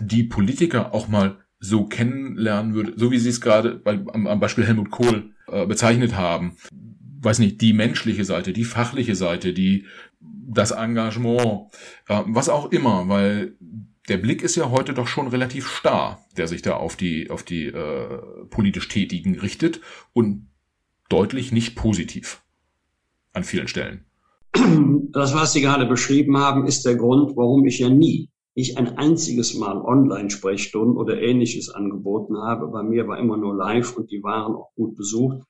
S2: die Politiker auch mal so kennenlernen würde, so wie Sie es gerade bei, am, am Beispiel Helmut Kohl äh, bezeichnet haben. Weiß nicht, die menschliche Seite, die fachliche Seite, die das Engagement, äh, was auch immer, weil der Blick ist ja heute doch schon relativ starr, der sich da auf die, auf die äh, politisch Tätigen richtet und deutlich nicht positiv an vielen Stellen.
S1: Das, was Sie gerade beschrieben haben, ist der Grund, warum ich ja nie, nicht ein einziges Mal Online-Sprechstunden oder ähnliches angeboten habe. Bei mir war immer nur live und die waren auch gut besucht.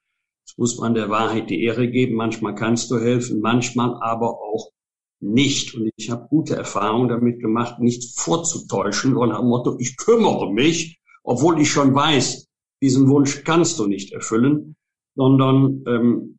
S1: Jetzt muss man der Wahrheit die Ehre geben. Manchmal kannst du helfen, manchmal aber auch nicht. Und ich habe gute Erfahrungen damit gemacht, nicht vorzutäuschen und am Motto, ich kümmere mich, obwohl ich schon weiß, diesen Wunsch kannst du nicht erfüllen, sondern ähm,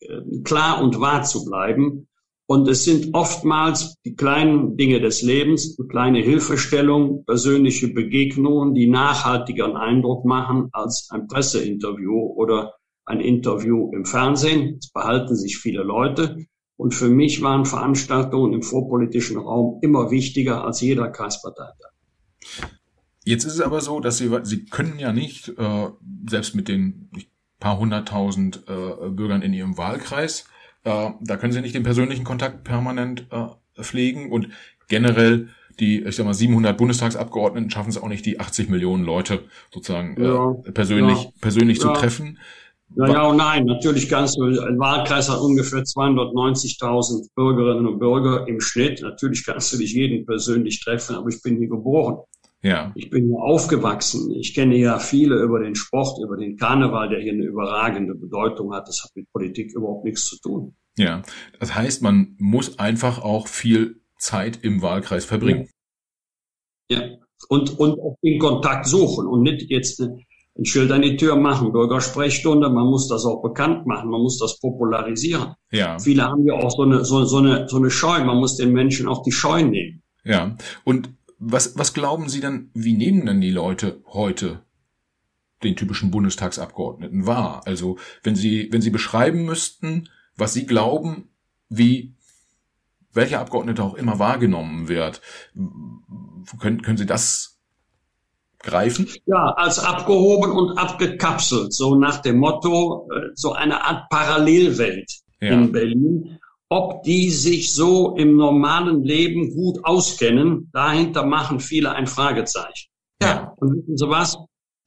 S1: äh, klar und wahr zu bleiben. Und es sind oftmals die kleinen Dinge des Lebens, kleine Hilfestellungen, persönliche Begegnungen, die nachhaltigeren Eindruck machen als ein Presseinterview oder ein Interview im Fernsehen. Das behalten sich viele Leute. Und für mich waren Veranstaltungen im vorpolitischen Raum immer wichtiger als jeder Kreisparteitag.
S2: Jetzt ist es aber so, dass Sie, Sie können ja nicht, äh, selbst mit den paar hunderttausend äh, Bürgern in Ihrem Wahlkreis, äh, da können Sie nicht den persönlichen Kontakt permanent äh, pflegen und generell die, ich sag mal, 700 Bundestagsabgeordneten schaffen es auch nicht, die 80 Millionen Leute sozusagen äh, ja, persönlich, ja, persönlich ja. zu treffen.
S1: Ja, ja und nein, natürlich kannst du, ein Wahlkreis hat ungefähr 290.000 Bürgerinnen und Bürger im Schnitt. Natürlich kannst du nicht jeden persönlich treffen, aber ich bin hier geboren. Ja. Ich bin hier aufgewachsen. Ich kenne ja viele über den Sport, über den Karneval, der hier eine überragende Bedeutung hat. Das hat mit Politik überhaupt nichts zu tun.
S2: Ja, das heißt, man muss einfach auch viel Zeit im Wahlkreis verbringen.
S1: Ja, ja. und, und auch den Kontakt suchen und nicht jetzt ein Schild an die Tür machen, Bürgersprechstunde, man muss das auch bekannt machen, man muss das popularisieren. Ja. Viele haben ja auch so eine, so, so eine, so eine Scheu, man muss den Menschen auch die Scheu nehmen.
S2: Ja. Und was, was glauben Sie dann, wie nehmen denn die Leute heute den typischen Bundestagsabgeordneten wahr? Also, wenn Sie, wenn Sie beschreiben müssten, was Sie glauben, wie welcher Abgeordnete auch immer wahrgenommen wird, können, können Sie das greifen?
S1: Ja, als abgehoben und abgekapselt, so nach dem Motto, äh, so eine Art Parallelwelt ja. in Berlin. Ob die sich so im normalen Leben gut auskennen, dahinter machen viele ein Fragezeichen. Ja, ja. und wissen Sie was?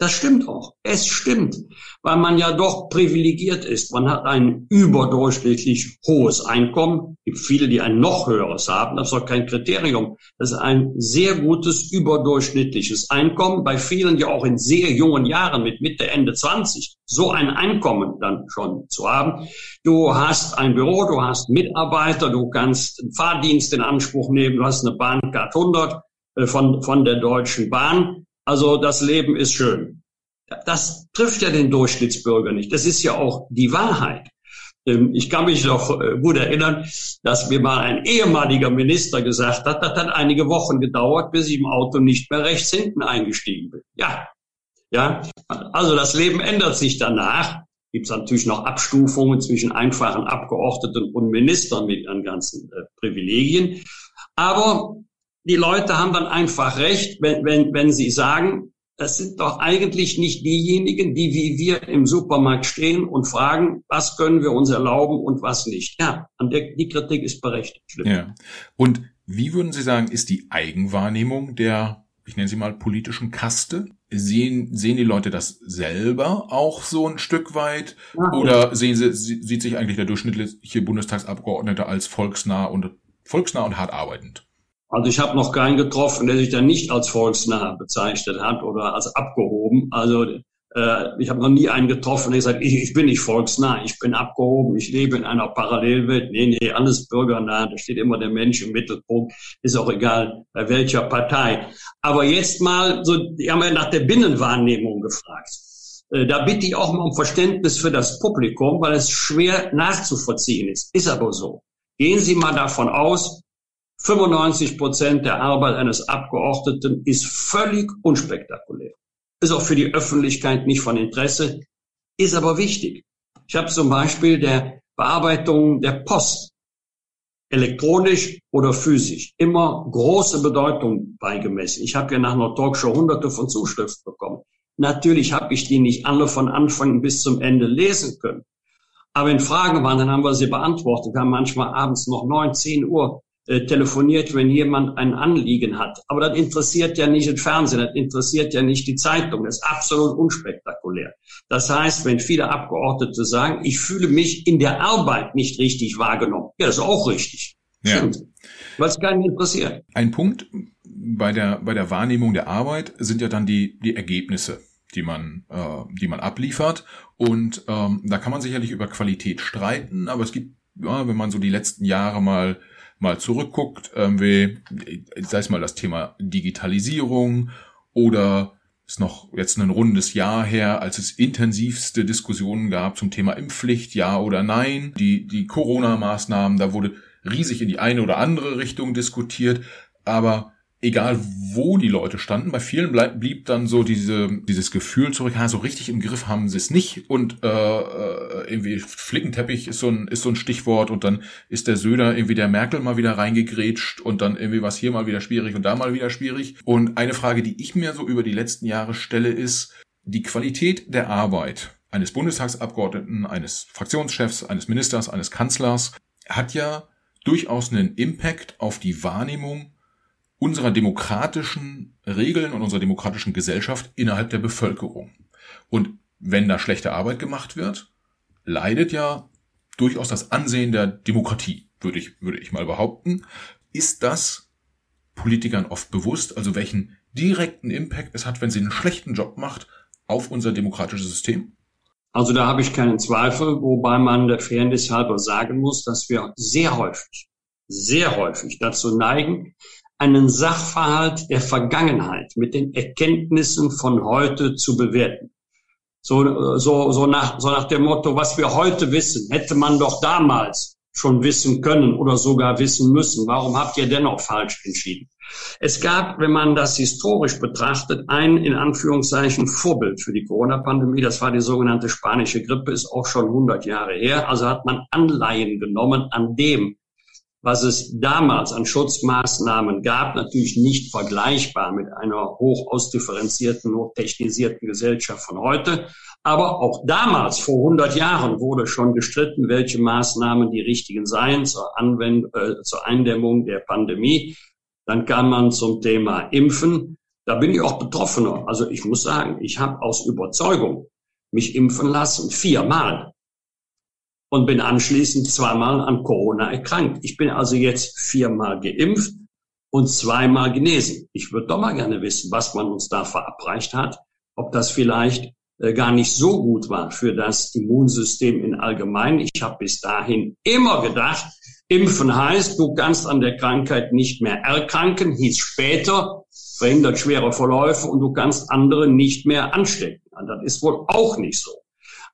S1: Das stimmt auch. Es stimmt, weil man ja doch privilegiert ist. Man hat ein überdurchschnittlich hohes Einkommen. Es gibt viele, die ein noch höheres haben. Das ist doch kein Kriterium. Das ist ein sehr gutes überdurchschnittliches Einkommen. Bei vielen, die auch in sehr jungen Jahren mit Mitte, Ende 20 so ein Einkommen dann schon zu haben. Du hast ein Büro, du hast Mitarbeiter, du kannst einen Fahrdienst in Anspruch nehmen, du hast eine Bahncard 100 äh, von, von der Deutschen Bahn. Also das Leben ist schön. Das trifft ja den Durchschnittsbürger nicht. Das ist ja auch die Wahrheit. Ähm, ich kann mich noch äh, gut erinnern, dass mir mal ein ehemaliger Minister gesagt hat, das hat einige Wochen gedauert, bis ich im Auto nicht mehr rechts hinten eingestiegen bin. Ja, ja. Also das Leben ändert sich danach. Gibt es natürlich noch Abstufungen zwischen einfachen Abgeordneten und Ministern mit ihren ganzen äh, Privilegien. Aber die Leute haben dann einfach recht, wenn, wenn, wenn sie sagen, das sind doch eigentlich nicht diejenigen, die wie wir im Supermarkt stehen und fragen, was können wir uns erlauben und was nicht. Ja, die Kritik ist berechtigt.
S2: Ja. Und wie würden Sie sagen, ist die Eigenwahrnehmung der, ich nenne sie mal, politischen Kaste? Sehen, sehen die Leute das selber auch so ein Stück weit? Ja. Oder sehen sie, sieht sich eigentlich der durchschnittliche Bundestagsabgeordnete als volksnah und, volksnah und hart arbeitend?
S1: Also ich habe noch keinen getroffen, der sich dann nicht als volksnah bezeichnet hat oder als abgehoben. Also äh, ich habe noch nie einen getroffen, der gesagt, ich, ich bin nicht volksnah, ich bin abgehoben, ich lebe in einer Parallelwelt. Nee, nee, alles bürgernah, da steht immer der Mensch im Mittelpunkt, ist auch egal, bei welcher Partei. Aber jetzt mal, so, die haben ja nach der Binnenwahrnehmung gefragt. Äh, da bitte ich auch mal um Verständnis für das Publikum, weil es schwer nachzuvollziehen ist. Ist aber so. Gehen Sie mal davon aus, 95 Prozent der Arbeit eines Abgeordneten ist völlig unspektakulär. Ist auch für die Öffentlichkeit nicht von Interesse, ist aber wichtig. Ich habe zum Beispiel der Bearbeitung der Post, elektronisch oder physisch, immer große Bedeutung beigemessen. Ich habe ja nach einer Talkshow hunderte von Zuschriften bekommen. Natürlich habe ich die nicht alle von Anfang bis zum Ende lesen können. Aber wenn Fragen waren, dann haben wir sie beantwortet. Wir haben manchmal abends noch neun, zehn Uhr telefoniert, wenn jemand ein Anliegen hat. Aber das interessiert ja nicht den Fernsehen, das interessiert ja nicht die Zeitung. Das ist absolut unspektakulär. Das heißt, wenn viele Abgeordnete sagen, ich fühle mich in der Arbeit nicht richtig wahrgenommen, ja, das ist auch richtig. Ja. Stimmt. Es keinen interessiert.
S2: Ein Punkt bei der, bei der Wahrnehmung der Arbeit sind ja dann die, die Ergebnisse die man, äh, die man abliefert. Und ähm, da kann man sicherlich über Qualität streiten, aber es gibt, ja, wenn man so die letzten Jahre mal mal zurückguckt, irgendwie, sei es mal das Thema Digitalisierung oder ist noch jetzt ein rundes Jahr her, als es intensivste Diskussionen gab zum Thema Impfpflicht, ja oder nein. Die, die Corona-Maßnahmen, da wurde riesig in die eine oder andere Richtung diskutiert, aber egal wo die Leute standen, bei vielen bleib, blieb dann so diese, dieses Gefühl zurück, ha, so richtig im Griff haben sie es nicht und äh, äh, irgendwie Flickenteppich ist so, ein, ist so ein Stichwort und dann ist der Söder irgendwie der Merkel mal wieder reingegrätscht und dann irgendwie was hier mal wieder schwierig und da mal wieder schwierig. Und eine Frage, die ich mir so über die letzten Jahre stelle, ist die Qualität der Arbeit eines Bundestagsabgeordneten, eines Fraktionschefs, eines Ministers, eines Kanzlers hat ja durchaus einen Impact auf die Wahrnehmung unserer demokratischen Regeln und unserer demokratischen Gesellschaft innerhalb der Bevölkerung. Und wenn da schlechte Arbeit gemacht wird, leidet ja durchaus das Ansehen der Demokratie, würde ich, würde ich mal behaupten. Ist das Politikern oft bewusst, also welchen direkten Impact es hat, wenn sie einen schlechten Job macht auf unser demokratisches System?
S1: Also da habe ich keinen Zweifel, wobei man der Fairness halber sagen muss, dass wir sehr häufig, sehr häufig dazu neigen, einen Sachverhalt der Vergangenheit mit den Erkenntnissen von heute zu bewerten. So, so, so, nach, so nach dem Motto, was wir heute wissen, hätte man doch damals schon wissen können oder sogar wissen müssen. Warum habt ihr dennoch falsch entschieden? Es gab, wenn man das historisch betrachtet, ein in Anführungszeichen Vorbild für die Corona-Pandemie. Das war die sogenannte spanische Grippe, ist auch schon 100 Jahre her. Also hat man Anleihen genommen an dem, was es damals an Schutzmaßnahmen gab, natürlich nicht vergleichbar mit einer hoch ausdifferenzierten, hoch technisierten Gesellschaft von heute. Aber auch damals, vor 100 Jahren, wurde schon gestritten, welche Maßnahmen die richtigen seien zur, Anwend äh, zur Eindämmung der Pandemie. Dann kam man zum Thema Impfen. Da bin ich auch Betroffener. Also ich muss sagen, ich habe aus Überzeugung mich impfen lassen, viermal. Und bin anschließend zweimal an Corona erkrankt. Ich bin also jetzt viermal geimpft und zweimal genesen. Ich würde doch mal gerne wissen, was man uns da verabreicht hat, ob das vielleicht äh, gar nicht so gut war für das Immunsystem in allgemein. Ich habe bis dahin immer gedacht, impfen heißt, du kannst an der Krankheit nicht mehr erkranken, hieß später, verhindert schwere Verläufe und du kannst andere nicht mehr anstecken. Das ist wohl auch nicht so.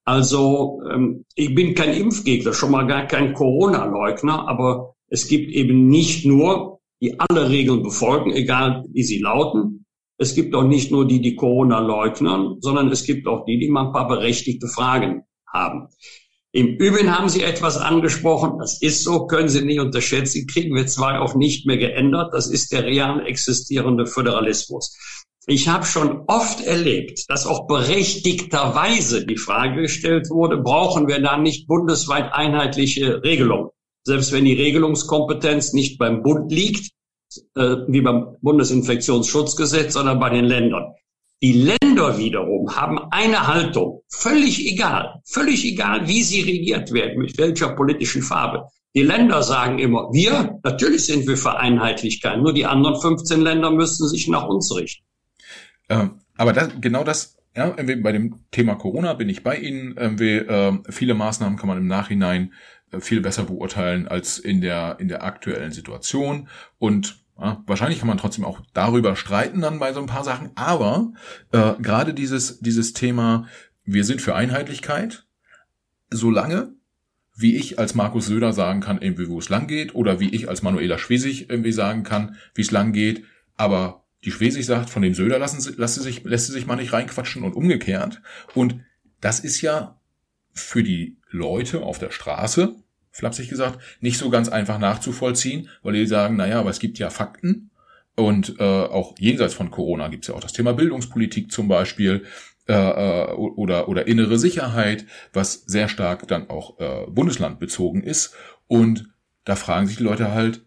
S1: Also ähm, ich bin kein Impfgegner, schon mal gar kein Corona-Leugner, aber es gibt eben nicht nur, die alle Regeln befolgen, egal wie sie lauten. Es gibt auch nicht nur die, die Corona leugnen, sondern es gibt auch die, die mal ein paar berechtigte Fragen haben. Im Übrigen haben Sie etwas angesprochen, das ist so, können Sie nicht unterschätzen, kriegen wir zwei auch nicht mehr geändert, das ist der real existierende Föderalismus. Ich habe schon oft erlebt, dass auch berechtigterweise die Frage gestellt wurde, brauchen wir da nicht bundesweit einheitliche Regelungen? Selbst wenn die Regelungskompetenz nicht beim Bund liegt, äh, wie beim Bundesinfektionsschutzgesetz, sondern bei den Ländern. Die Länder wiederum haben eine Haltung, völlig egal, völlig egal, wie sie regiert werden, mit welcher politischen Farbe. Die Länder sagen immer, wir, natürlich sind wir für Einheitlichkeit, nur die anderen 15 Länder müssen sich nach uns richten.
S2: Ähm, aber das, genau das, ja, bei dem Thema Corona bin ich bei Ihnen. Äh, viele Maßnahmen kann man im Nachhinein äh, viel besser beurteilen als in der, in der aktuellen Situation. Und ja, wahrscheinlich kann man trotzdem auch darüber streiten dann bei so ein paar Sachen, aber äh, gerade dieses, dieses Thema, wir sind für Einheitlichkeit, solange wie ich als Markus Söder sagen kann, irgendwie wo es lang geht, oder wie ich als Manuela Schwesig irgendwie sagen kann, wie es lang geht, aber die Schwesig sagt, von dem Söder lassen sie, lassen sich, lässt sie sich mal nicht reinquatschen und umgekehrt. Und das ist ja für die Leute auf der Straße, flapsig gesagt, nicht so ganz einfach nachzuvollziehen, weil die sagen, naja, aber es gibt ja Fakten und äh, auch jenseits von Corona gibt es ja auch das Thema Bildungspolitik zum Beispiel äh, äh, oder, oder innere Sicherheit, was sehr stark dann auch äh, bundeslandbezogen ist. Und da fragen sich die Leute halt,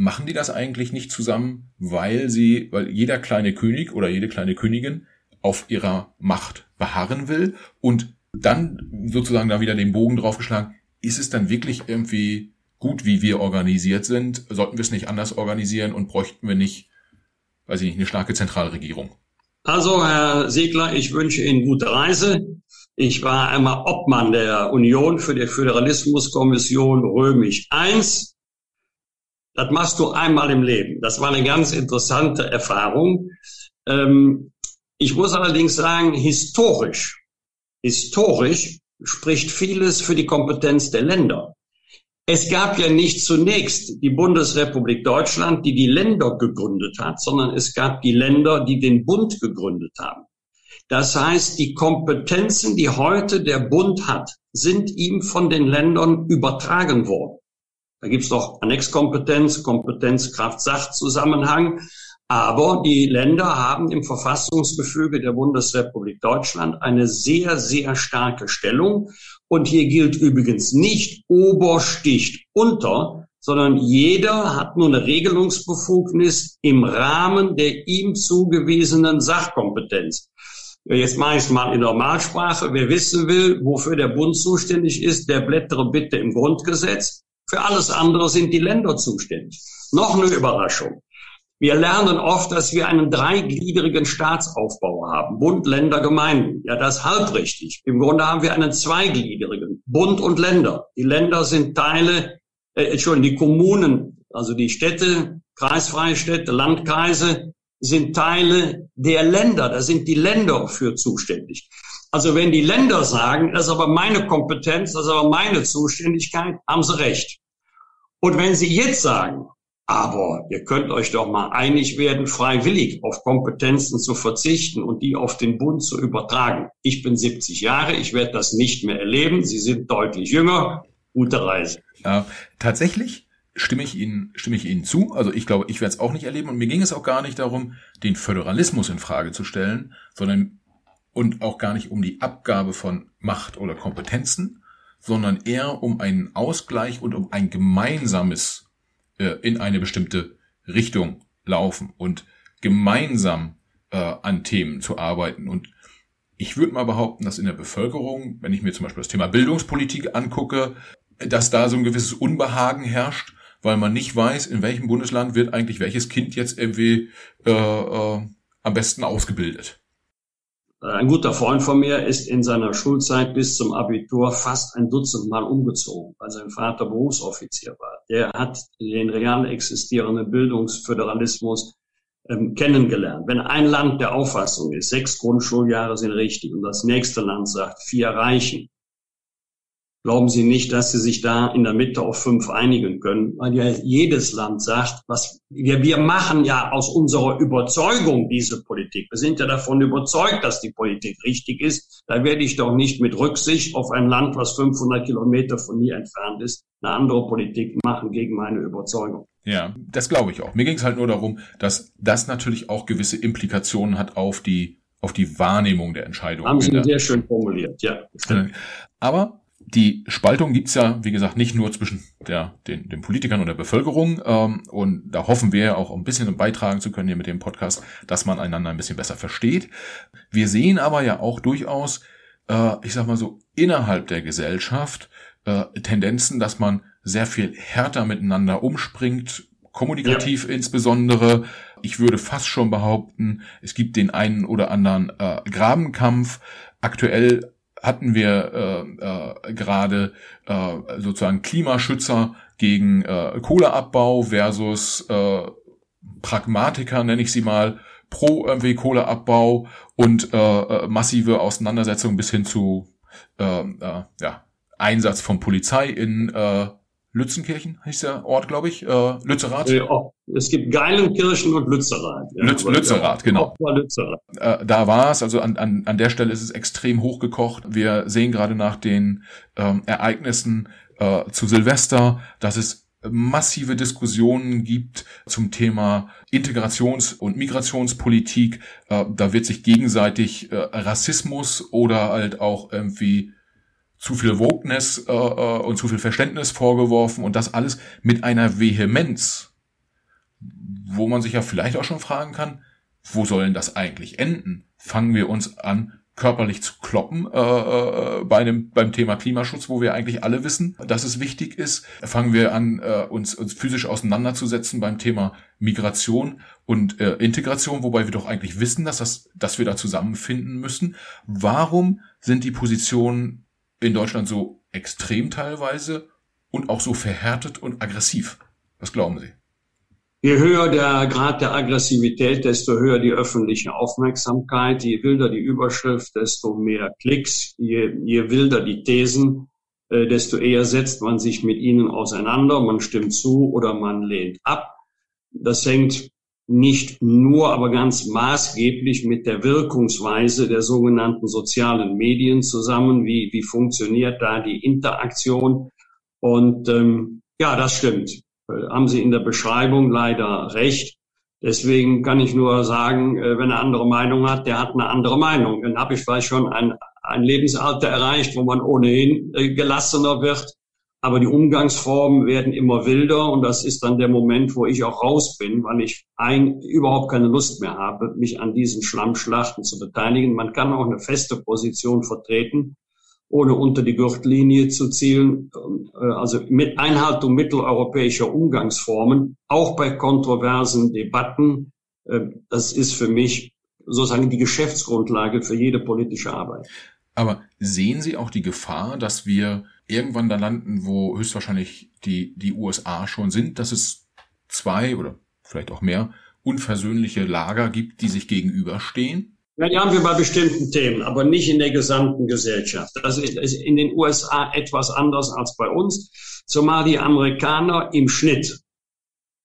S2: machen die das eigentlich nicht zusammen, weil sie, weil jeder kleine König oder jede kleine Königin auf ihrer Macht beharren will und dann sozusagen da wieder den Bogen draufgeschlagen, ist es dann wirklich irgendwie gut, wie wir organisiert sind? Sollten wir es nicht anders organisieren und bräuchten wir nicht, weiß ich nicht, eine starke Zentralregierung?
S1: Also, Herr Segler, ich wünsche Ihnen gute Reise. Ich war einmal Obmann der Union für die Föderalismuskommission Römisch I. Das machst du einmal im Leben. Das war eine ganz interessante Erfahrung. Ähm, ich muss allerdings sagen, historisch, historisch spricht vieles für die Kompetenz der Länder. Es gab ja nicht zunächst die Bundesrepublik Deutschland, die die Länder gegründet hat, sondern es gab die Länder, die den Bund gegründet haben. Das heißt, die Kompetenzen, die heute der Bund hat, sind ihm von den Ländern übertragen worden. Da gibt's noch Annexkompetenz, Kompetenz, Kraft, Sachzusammenhang. Aber die Länder haben im Verfassungsgefüge der Bundesrepublik Deutschland eine sehr, sehr starke Stellung. Und hier gilt übrigens nicht Ober sticht unter, sondern jeder hat nur eine Regelungsbefugnis im Rahmen der ihm zugewiesenen Sachkompetenz. Jetzt mache ich es mal in Normalsprache. Wer wissen will, wofür der Bund zuständig ist, der blättere bitte im Grundgesetz. Für alles andere sind die Länder zuständig. Noch eine Überraschung. Wir lernen oft, dass wir einen dreigliedrigen Staatsaufbau haben. Bund, Länder, Gemeinden. Ja, das ist halb richtig. Im Grunde haben wir einen zweigliedrigen. Bund und Länder. Die Länder sind Teile, äh, Entschuldigung, die Kommunen, also die Städte, kreisfreie Städte, Landkreise sind Teile der Länder. Da sind die Länder für zuständig. Also wenn die Länder sagen, das ist aber meine Kompetenz, das ist aber meine Zuständigkeit, haben sie recht. Und wenn sie jetzt sagen, aber ihr könnt euch doch mal einig werden, freiwillig auf Kompetenzen zu verzichten und die auf den Bund zu übertragen. Ich bin 70 Jahre, ich werde das nicht mehr erleben. Sie sind deutlich jünger. Gute Reise.
S2: Ja, tatsächlich stimme ich Ihnen, stimme ich Ihnen zu. Also ich glaube, ich werde es auch nicht erleben. Und mir ging es auch gar nicht darum, den Föderalismus in Frage zu stellen, sondern und auch gar nicht um die Abgabe von Macht oder Kompetenzen, sondern eher um einen Ausgleich und um ein gemeinsames äh, in eine bestimmte Richtung laufen. Und gemeinsam äh, an Themen zu arbeiten. Und ich würde mal behaupten, dass in der Bevölkerung, wenn ich mir zum Beispiel das Thema Bildungspolitik angucke, dass da so ein gewisses Unbehagen herrscht, weil man nicht weiß, in welchem Bundesland wird eigentlich welches Kind jetzt irgendwie äh, äh, am besten ausgebildet.
S1: Ein guter Freund von mir ist in seiner Schulzeit bis zum Abitur fast ein Dutzend Mal umgezogen, weil sein Vater Berufsoffizier war. Der hat den real existierenden Bildungsföderalismus ähm, kennengelernt. Wenn ein Land der Auffassung ist, sechs Grundschuljahre sind richtig und das nächste Land sagt, vier reichen, Glauben Sie nicht, dass Sie sich da in der Mitte auf fünf einigen können, weil ja jedes Land sagt, was wir, wir machen ja aus unserer Überzeugung diese Politik. Wir sind ja davon überzeugt, dass die Politik richtig ist. Da werde ich doch nicht mit Rücksicht auf ein Land, was 500 Kilometer von mir entfernt ist, eine andere Politik machen gegen meine Überzeugung.
S2: Ja, das glaube ich auch. Mir ging es halt nur darum, dass das natürlich auch gewisse Implikationen hat auf die auf die Wahrnehmung der Entscheidung.
S1: Haben Sie sehr schön formuliert, ja.
S2: Aber die Spaltung gibt's ja, wie gesagt, nicht nur zwischen der, den, den Politikern und der Bevölkerung. Ähm, und da hoffen wir auch ein bisschen beitragen zu können hier mit dem Podcast, dass man einander ein bisschen besser versteht. Wir sehen aber ja auch durchaus, äh, ich sag mal so, innerhalb der Gesellschaft äh, Tendenzen, dass man sehr viel härter miteinander umspringt, kommunikativ ja. insbesondere. Ich würde fast schon behaupten, es gibt den einen oder anderen äh, Grabenkampf. Aktuell hatten wir äh, äh, gerade äh, sozusagen Klimaschützer gegen äh, Kohleabbau versus äh, Pragmatiker, nenne ich sie mal, pro irgendwie Kohleabbau und äh, äh, massive Auseinandersetzungen bis hin zu äh, äh, ja, Einsatz von Polizei in äh, Lützenkirchen heißt der Ort, glaube ich, äh, Lützerath.
S1: Äh, es gibt Geilenkirchen und Lützerath.
S2: Ja, Lütz, Lützerath, genau. Lützerath. Äh, da war es, also an, an, an der Stelle ist es extrem hochgekocht. Wir sehen gerade nach den ähm, Ereignissen äh, zu Silvester, dass es massive Diskussionen gibt zum Thema Integrations- und Migrationspolitik. Äh, da wird sich gegenseitig äh, Rassismus oder halt auch irgendwie zu viel Wokeness äh, äh, und zu viel Verständnis vorgeworfen und das alles mit einer Vehemenz, wo man sich ja vielleicht auch schon fragen kann, wo soll denn das eigentlich enden? Fangen wir uns an, körperlich zu kloppen äh, äh, bei einem, beim Thema Klimaschutz, wo wir eigentlich alle wissen, dass es wichtig ist. Fangen wir an, äh, uns, uns physisch auseinanderzusetzen beim Thema Migration und äh, Integration, wobei wir doch eigentlich wissen, dass, das, dass wir da zusammenfinden müssen. Warum sind die Positionen in Deutschland so extrem teilweise und auch so verhärtet und aggressiv? Was glauben Sie?
S1: Je höher der Grad der Aggressivität, desto höher die öffentliche Aufmerksamkeit. Je wilder die Überschrift, desto mehr Klicks. Je, je wilder die Thesen, äh, desto eher setzt man sich mit ihnen auseinander. Man stimmt zu oder man lehnt ab. Das hängt nicht nur, aber ganz maßgeblich mit der Wirkungsweise der sogenannten sozialen Medien zusammen. Wie, wie funktioniert da die Interaktion? Und ähm, ja, das stimmt. Äh, haben Sie in der Beschreibung leider recht. Deswegen kann ich nur sagen, äh, wenn er andere Meinung hat, der hat eine andere Meinung. Dann habe ich vielleicht schon ein, ein Lebensalter erreicht, wo man ohnehin äh, gelassener wird. Aber die Umgangsformen werden immer wilder und das ist dann der Moment, wo ich auch raus bin, weil ich ein, überhaupt keine Lust mehr habe, mich an diesen Schlammschlachten zu beteiligen. Man kann auch eine feste Position vertreten, ohne unter die Gürtellinie zu zielen. Äh, also mit Einhaltung mitteleuropäischer Umgangsformen, auch bei kontroversen Debatten. Äh, das ist für mich sozusagen die Geschäftsgrundlage für jede politische Arbeit.
S2: Aber sehen Sie auch die Gefahr, dass wir irgendwann da landen, wo höchstwahrscheinlich die, die USA schon sind, dass es zwei oder vielleicht auch mehr unversöhnliche Lager gibt, die sich gegenüberstehen?
S1: Ja, die haben wir bei bestimmten Themen, aber nicht in der gesamten Gesellschaft. Das ist in den USA etwas anders als bei uns, zumal die Amerikaner im Schnitt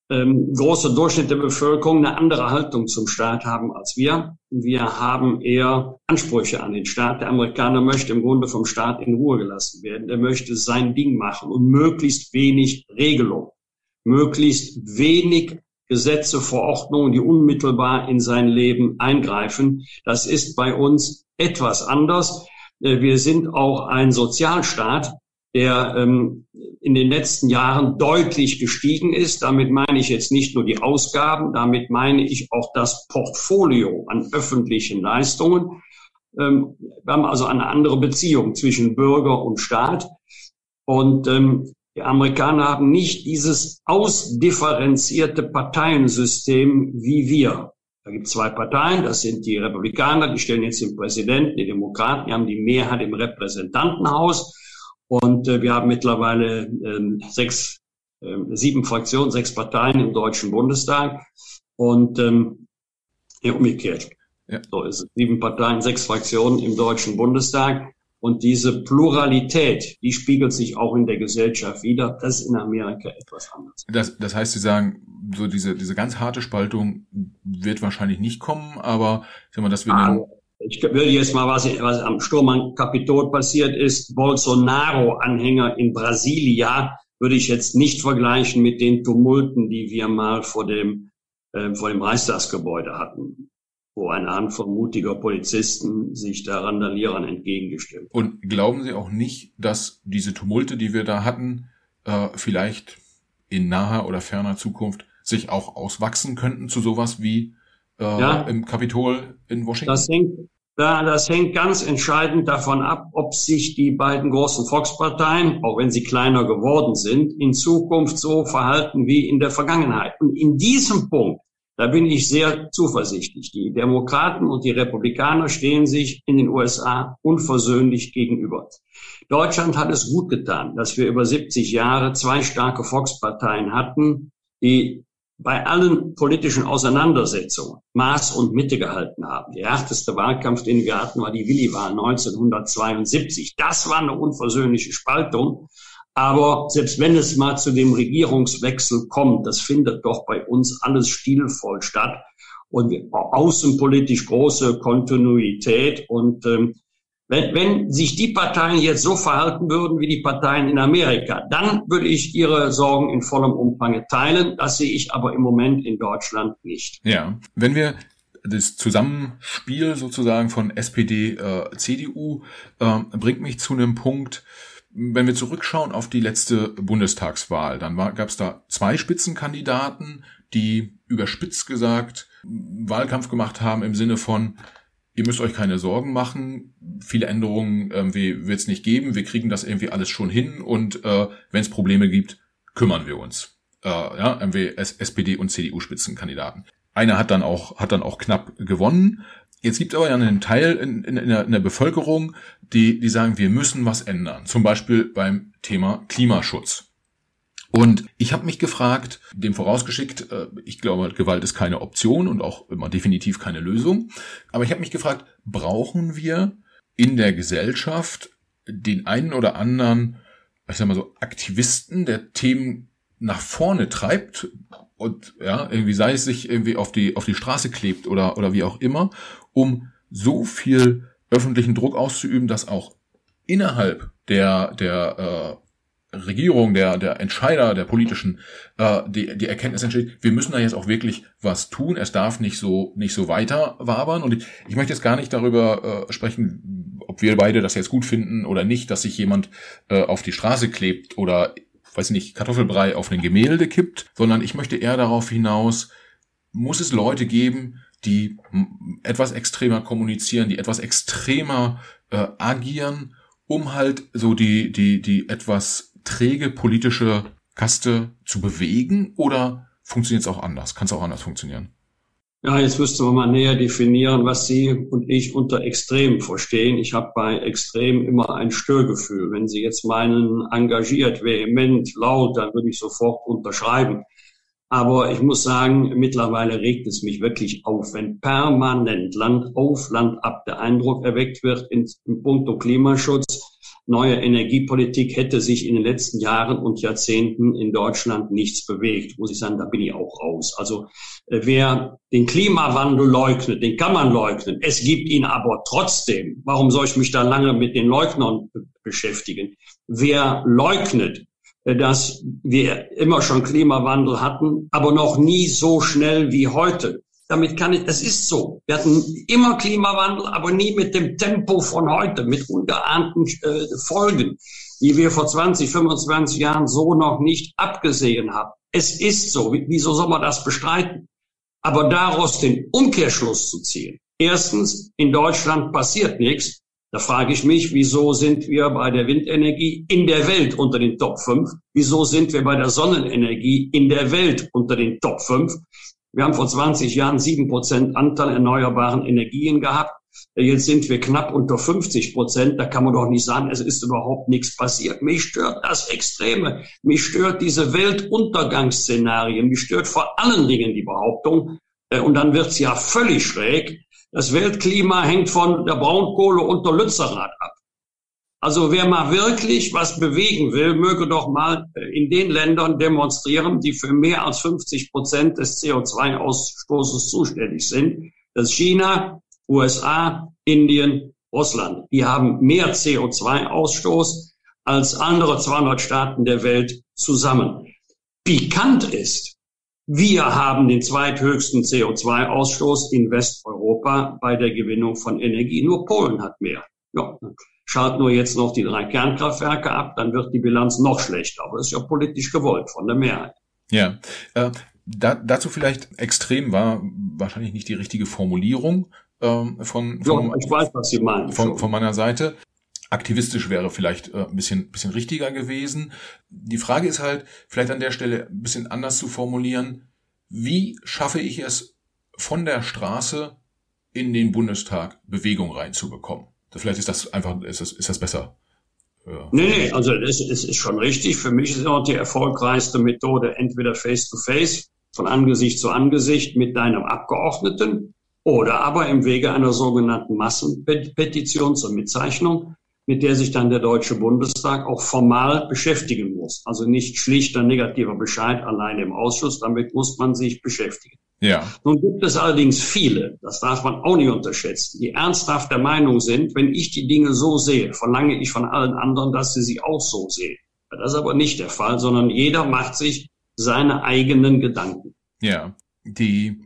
S1: ähm, großer Durchschnitt der Bevölkerung eine andere Haltung zum Staat haben als wir. Wir haben eher Ansprüche an den Staat. Der Amerikaner möchte im Grunde vom Staat in Ruhe gelassen werden. Er möchte sein Ding machen und möglichst wenig Regelung, möglichst wenig Gesetze, Verordnungen, die unmittelbar in sein Leben eingreifen. Das ist bei uns etwas anders. Äh, wir sind auch ein Sozialstaat der ähm, in den letzten Jahren deutlich gestiegen ist. Damit meine ich jetzt nicht nur die Ausgaben, damit meine ich auch das Portfolio an öffentlichen Leistungen. Ähm, wir haben also eine andere Beziehung zwischen Bürger und Staat. Und ähm, die Amerikaner haben nicht dieses ausdifferenzierte Parteiensystem wie wir. Da gibt es zwei Parteien, das sind die Republikaner, die stellen jetzt den Präsidenten, die Demokraten, die haben die Mehrheit im Repräsentantenhaus. Und äh, wir haben mittlerweile äh, sechs, äh, sieben Fraktionen, sechs Parteien im Deutschen Bundestag. Und ähm, ja, umgekehrt. Ja. So ist es. Sieben Parteien, sechs Fraktionen im Deutschen Bundestag. Und diese Pluralität, die spiegelt sich auch in der Gesellschaft wieder. Das ist in Amerika etwas anders.
S2: Das, das heißt, Sie sagen, so diese, diese ganz harte Spaltung wird wahrscheinlich nicht kommen, aber ich sag mal, dass wir ah,
S1: ich will jetzt mal, was, was am Sturm an Kapitol passiert ist, Bolsonaro-Anhänger in Brasilia würde ich jetzt nicht vergleichen mit den Tumulten, die wir mal vor dem, äh, vor dem Reichstagsgebäude hatten wo eine Handvoll mutiger Polizisten sich da Randalierern entgegengestellt
S2: Und glauben Sie auch nicht, dass diese Tumulte, die wir da hatten, äh, vielleicht in naher oder ferner Zukunft sich auch auswachsen könnten zu sowas wie äh, ja, im Kapitol in Washington?
S1: Das hängt, ja, das hängt ganz entscheidend davon ab, ob sich die beiden großen Volksparteien, auch wenn sie kleiner geworden sind, in Zukunft so verhalten wie in der Vergangenheit. Und in diesem Punkt da bin ich sehr zuversichtlich. Die Demokraten und die Republikaner stehen sich in den USA unversöhnlich gegenüber. Deutschland hat es gut getan, dass wir über 70 Jahre zwei starke Volksparteien hatten, die bei allen politischen Auseinandersetzungen Maß und Mitte gehalten haben. Der härteste Wahlkampf, den wir hatten, war die Willi-Wahl 1972. Das war eine unversöhnliche Spaltung. Aber selbst wenn es mal zu dem Regierungswechsel kommt, das findet doch bei uns alles stilvoll statt und außenpolitisch große Kontinuität. Und ähm, wenn, wenn sich die Parteien jetzt so verhalten würden wie die Parteien in Amerika, dann würde ich ihre Sorgen in vollem Umfang teilen. Das sehe ich aber im Moment in Deutschland nicht.
S2: Ja, wenn wir das Zusammenspiel sozusagen von SPD, äh, CDU äh, bringt mich zu einem Punkt, wenn wir zurückschauen auf die letzte Bundestagswahl, dann gab es da zwei Spitzenkandidaten, die überspitzt gesagt Wahlkampf gemacht haben im Sinne von, ihr müsst euch keine Sorgen machen, viele Änderungen irgendwie wird es nicht geben, wir kriegen das irgendwie alles schon hin und äh, wenn es Probleme gibt, kümmern wir uns. Äh, ja, irgendwie SPD und CDU-Spitzenkandidaten. Einer hat dann auch hat dann auch knapp gewonnen, Jetzt gibt aber ja einen Teil in, in, in, der, in der Bevölkerung, die, die sagen, wir müssen was ändern. Zum Beispiel beim Thema Klimaschutz. Und ich habe mich gefragt, dem vorausgeschickt, äh, ich glaube, Gewalt ist keine Option und auch immer definitiv keine Lösung. Aber ich habe mich gefragt, brauchen wir in der Gesellschaft den einen oder anderen, ich sag mal so, Aktivisten, der Themen nach vorne treibt und ja, irgendwie sei es sich irgendwie auf die, auf die Straße klebt oder, oder wie auch immer, um so viel öffentlichen Druck auszuüben, dass auch innerhalb der, der äh, Regierung, der, der Entscheider, der politischen, äh, die, die Erkenntnis entsteht, wir müssen da jetzt auch wirklich was tun. Es darf nicht so, nicht so weiter wabern. Und ich, ich möchte jetzt gar nicht darüber äh, sprechen, ob wir beide das jetzt gut finden oder nicht, dass sich jemand äh, auf die Straße klebt oder, weiß nicht, Kartoffelbrei auf ein Gemälde kippt, sondern ich möchte eher darauf hinaus, muss es Leute geben, die etwas extremer kommunizieren, die etwas extremer äh, agieren, um halt so die, die, die etwas träge politische Kaste zu bewegen oder funktioniert es auch anders? Kann es auch anders funktionieren?
S1: Ja, jetzt müsste man mal näher definieren, was Sie und ich unter Extrem verstehen. Ich habe bei Extrem immer ein Störgefühl. Wenn Sie jetzt meinen engagiert, vehement, laut, dann würde ich sofort unterschreiben. Aber ich muss sagen, mittlerweile regt es mich wirklich auf, wenn permanent Land auf, Land ab der Eindruck erweckt wird in, in puncto Klimaschutz. Neue Energiepolitik hätte sich in den letzten Jahren und Jahrzehnten in Deutschland nichts bewegt. Muss ich sagen, da bin ich auch raus. Also äh, wer den Klimawandel leugnet, den kann man leugnen. Es gibt ihn aber trotzdem. Warum soll ich mich da lange mit den Leugnern beschäftigen? Wer leugnet, dass wir immer schon Klimawandel hatten, aber noch nie so schnell wie heute. Damit kann ich, es ist so. Wir hatten immer Klimawandel, aber nie mit dem Tempo von heute, mit ungeahnten äh, Folgen, die wir vor 20, 25 Jahren so noch nicht abgesehen haben. Es ist so. Wieso soll man das bestreiten? Aber daraus den Umkehrschluss zu ziehen. Erstens, in Deutschland passiert nichts. Da frage ich mich, wieso sind wir bei der Windenergie in der Welt unter den Top 5? Wieso sind wir bei der Sonnenenergie in der Welt unter den Top 5? Wir haben vor 20 Jahren sieben Prozent Anteil erneuerbaren Energien gehabt. Jetzt sind wir knapp unter 50 Prozent. Da kann man doch nicht sagen, es ist überhaupt nichts passiert. Mich stört das Extreme. Mich stört diese Weltuntergangsszenarien. Mich stört vor allen Dingen die Behauptung, äh, und dann wird's ja völlig schräg, das Weltklima hängt von der Braunkohle und der Lützerath ab. Also wer mal wirklich was bewegen will, möge doch mal äh, in den Ländern demonstrieren, die für mehr als 50 Prozent des CO2-Ausstoßes zuständig sind. Das ist China, USA, Indien, Russland. Die haben mehr CO2-Ausstoß als andere 200 Staaten der Welt zusammen. Pikant ist, wir haben den zweithöchsten CO2-Ausstoß in Westeuropa bei der Gewinnung von Energie. Nur Polen hat mehr. Ja. Schaut nur jetzt noch die drei Kernkraftwerke ab, dann wird die Bilanz noch schlechter. Aber das ist ja politisch gewollt von der Mehrheit.
S2: Ja, äh, da, dazu vielleicht extrem war wahrscheinlich nicht die richtige Formulierung ähm, von, von,
S1: ja, ich weiß, was Sie meinen.
S2: Von, von meiner Seite. Aktivistisch wäre vielleicht äh, ein bisschen, bisschen richtiger gewesen. Die Frage ist halt, vielleicht an der Stelle ein bisschen anders zu formulieren. Wie schaffe ich es, von der Straße in den Bundestag Bewegung reinzubekommen? Vielleicht ist das einfach, ist das, ist das besser.
S1: Ja. Nee, nee, also es, es ist schon richtig. Für mich ist auch die erfolgreichste Methode entweder face-to-face, -face, von Angesicht zu Angesicht mit deinem Abgeordneten oder aber im Wege einer sogenannten Massenpetition zur Mitzeichnung, mit der sich dann der Deutsche Bundestag auch formal beschäftigen muss. Also nicht schlichter negativer Bescheid allein im Ausschuss, damit muss man sich beschäftigen. Ja. Nun gibt es allerdings viele, das darf man auch nicht unterschätzen, die ernsthaft der Meinung sind, wenn ich die Dinge so sehe, verlange ich von allen anderen, dass sie sie auch so sehen. Das ist aber nicht der Fall, sondern jeder macht sich seine eigenen Gedanken.
S2: Ja, die,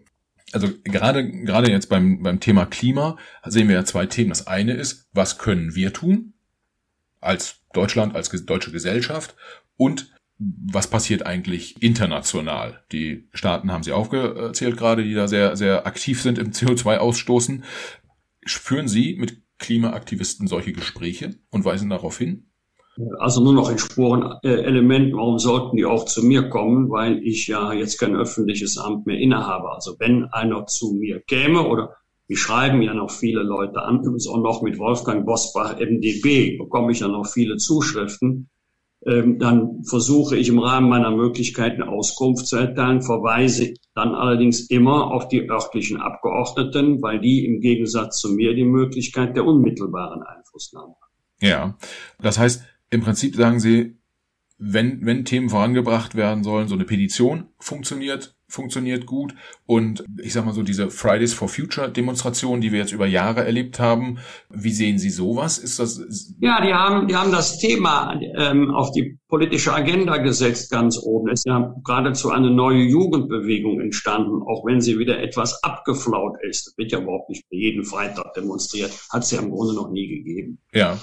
S2: also gerade, gerade jetzt beim, beim Thema Klima sehen wir ja zwei Themen. Das eine ist, was können wir tun? Als Deutschland, als deutsche Gesellschaft und was passiert eigentlich international? Die Staaten haben sie aufgezählt gerade, die da sehr, sehr aktiv sind im CO2-Ausstoßen. Führen Sie mit Klimaaktivisten solche Gespräche und weisen darauf hin?
S1: Also nur noch in Spurenelementen, warum sollten die auch zu mir kommen, weil ich ja jetzt kein öffentliches Amt mehr innehabe. Also wenn einer zu mir käme oder die schreiben ja noch viele Leute an, übrigens auch noch mit Wolfgang Bosbach, MDB, bekomme ich ja noch viele Zuschriften ähm, dann versuche ich im Rahmen meiner Möglichkeiten Auskunft zu erteilen, verweise dann allerdings immer auf die örtlichen Abgeordneten, weil die im Gegensatz zu mir die Möglichkeit der unmittelbaren Einflussnahme haben.
S2: Ja, das heißt, im Prinzip sagen Sie, wenn, wenn Themen vorangebracht werden sollen, so eine Petition funktioniert, funktioniert gut. Und ich sag mal so, diese Fridays for Future Demonstration, die wir jetzt über Jahre erlebt haben, wie sehen Sie sowas? Ist das?
S1: Ja, die haben, die haben das Thema ähm, auf die politische Agenda gesetzt, ganz oben. Es ist ja geradezu eine neue Jugendbewegung entstanden, auch wenn sie wieder etwas abgeflaut ist. Das wird ja überhaupt nicht jeden Freitag demonstriert. Hat es ja im Grunde noch nie gegeben.
S2: Ja.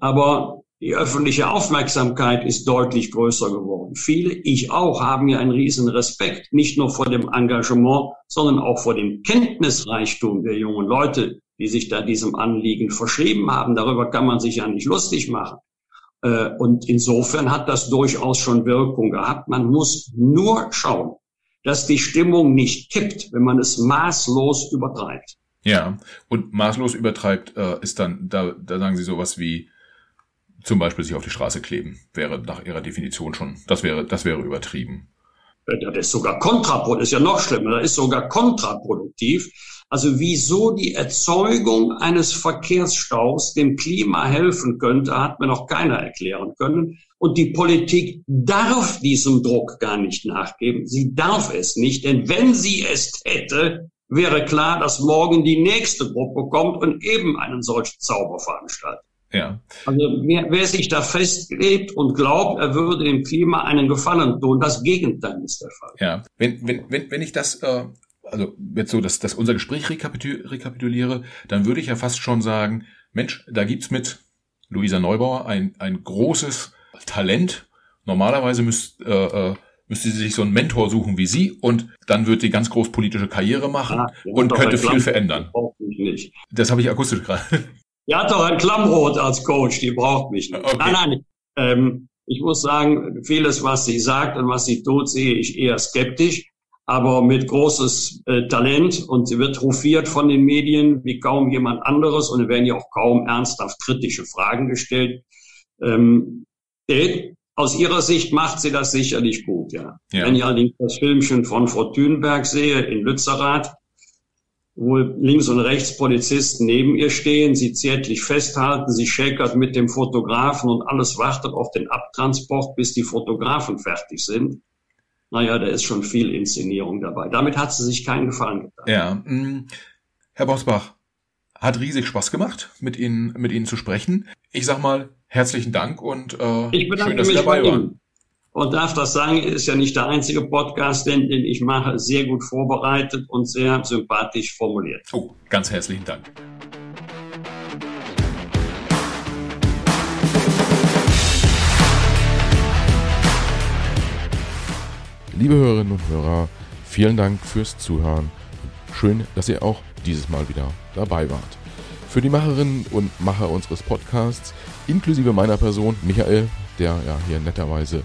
S1: Aber die öffentliche Aufmerksamkeit ist deutlich größer geworden. Viele, ich auch, haben ja einen riesen Respekt, nicht nur vor dem Engagement, sondern auch vor dem Kenntnisreichtum der jungen Leute, die sich da diesem Anliegen verschrieben haben. Darüber kann man sich ja nicht lustig machen. Äh, und insofern hat das durchaus schon Wirkung gehabt. Man muss nur schauen, dass die Stimmung nicht kippt, wenn man es maßlos übertreibt.
S2: Ja, und maßlos übertreibt äh, ist dann, da, da sagen Sie sowas wie, zum Beispiel sich auf die Straße kleben, wäre nach ihrer Definition schon, das wäre, das wäre übertrieben.
S1: Das ist sogar kontraproduktiv, ist ja noch schlimmer, das ist sogar kontraproduktiv. Also wieso die Erzeugung eines Verkehrsstaus dem Klima helfen könnte, hat mir noch keiner erklären können. Und die Politik darf diesem Druck gar nicht nachgeben. Sie darf es nicht, denn wenn sie es hätte, wäre klar, dass morgen die nächste Gruppe kommt und eben einen solchen Zauber veranstaltet.
S2: Ja.
S1: Also wer, wer sich da festlebt und glaubt, er würde dem Klima einen Gefallen tun, das Gegenteil ist der Fall.
S2: Ja, wenn, wenn, wenn, wenn ich das äh,
S3: also jetzt so, dass, dass unser Gespräch rekapitul rekapituliere, dann würde ich ja fast schon sagen, Mensch, da gibt's mit Luisa Neubauer ein, ein großes Talent. Normalerweise müsst, äh, äh, müsste sie sich so einen Mentor suchen wie Sie und dann wird sie ganz groß politische Karriere machen ja, und könnte viel verändern. Das habe ich akustisch gerade.
S1: Die hat doch ein Klammrot als Coach, die braucht mich nicht. Okay. Nein, nein. Ähm, ich muss sagen, vieles, was sie sagt und was sie tut, sehe ich eher skeptisch, aber mit großes äh, Talent und sie wird hofiert von den Medien wie kaum jemand anderes und werden ja auch kaum ernsthaft kritische Fragen gestellt. Ähm, aus ihrer Sicht macht sie das sicherlich gut, ja. ja. Wenn ich allerdings das Filmchen von Frau Thünberg sehe in Lützerath, wo links und rechts Polizisten neben ihr stehen, sie zärtlich festhalten, sie schäkert mit dem Fotografen und alles wartet auf den Abtransport, bis die Fotografen fertig sind. Naja, da ist schon viel Inszenierung dabei. Damit hat sie sich keinen Gefallen getan.
S3: Ja, mm, Herr Bosbach, hat riesig Spaß gemacht, mit Ihnen, mit Ihnen zu sprechen. Ich sag mal, herzlichen Dank und äh,
S1: ich schön, dass Sie dabei waren und darf das sagen, ist ja nicht der einzige Podcast, den, den ich mache, sehr gut vorbereitet und sehr sympathisch formuliert.
S3: Oh, ganz herzlichen Dank. Liebe Hörerinnen und Hörer, vielen Dank fürs Zuhören. Schön, dass ihr auch dieses Mal wieder dabei wart. Für die Macherinnen und Macher unseres Podcasts, inklusive meiner Person, Michael, der ja hier netterweise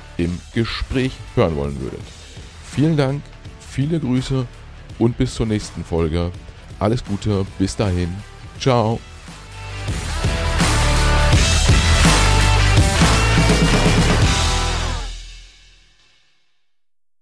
S3: im Gespräch hören wollen würdet. Vielen Dank, viele Grüße und bis zur nächsten Folge. Alles Gute, bis dahin. Ciao.